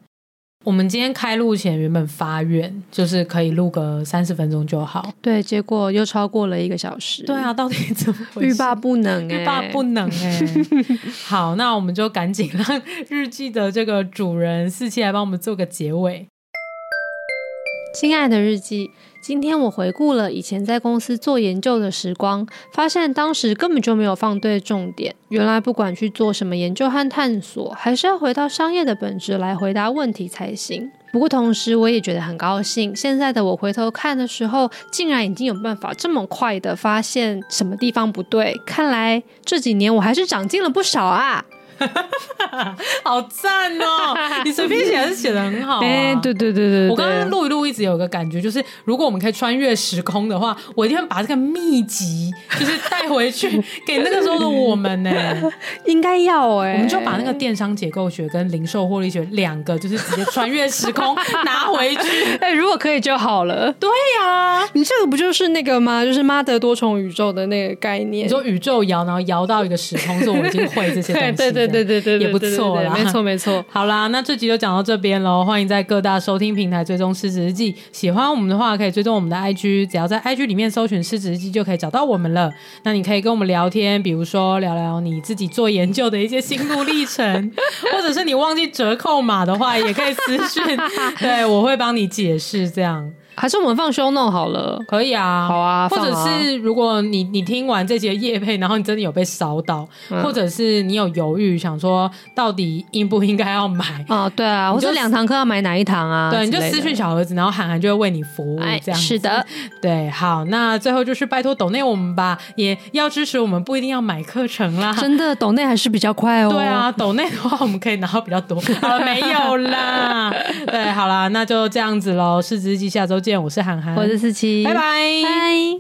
我们今天开录前原本发愿就是可以录个三十分钟就好，对，结果又超过了一个小时。对啊，到底怎么回事？欲罢不能、欸，欲罢不能哎、欸。好，那我们就赶紧让日记的这个主人四七来帮我们做个结尾。亲爱的日记。今天我回顾了以前在公司做研究的时光，发现当时根本就没有放对重点。原来不管去做什么研究和探索，还是要回到商业的本质来回答问题才行。不过同时我也觉得很高兴，现在的我回头看的时候，竟然已经有办法这么快的发现什么地方不对。看来这几年我还是长进了不少啊。好赞哦！你随便写还是写的很好啊。哎，对对对对对，我刚刚录一录，一直有个感觉，就是如果我们可以穿越时空的话，我一定会把这个秘籍就是带回去 给那个时候的我们呢。应该要哎，我们就把那个电商结构学跟零售获利学两个，就是直接穿越时空拿回去。哎，如果可以就好了。对呀，你这个不就是那个吗？就是妈的多重宇宙的那个概念。你说宇宙摇，然后摇到一个时空，是我已经会这些东西。对对。对对对对，也不错啦，没错没错。好啦，那这集就讲到这边喽。欢迎在各大收听平台追踪失职日记。喜欢我们的话，可以追踪我们的 IG，只要在 IG 里面搜寻失职日记就可以找到我们了。那你可以跟我们聊天，比如说聊聊你自己做研究的一些心路历程，或者是你忘记折扣码的话，也可以私讯，对，我会帮你解释这样。还是我们放 show note 好了？可以啊，好啊。或者是如果你你听完这节夜配，然后你真的有被烧到，嗯、或者是你有犹豫，想说到底应不应该要买？哦，对啊，或者两堂课要买哪一堂啊？对，你就私讯小儿子，然后涵涵就会为你服务。这样、哎、是的，对，好，那最后就是拜托抖内我们吧，也要支持我们，不一定要买课程啦。真的，抖内还是比较快哦。对啊，抖内的话我们可以拿到比较多。好了，没有啦。对，好啦，那就这样子喽。失职日记下周见，我是涵涵，我是思琪，拜拜，拜。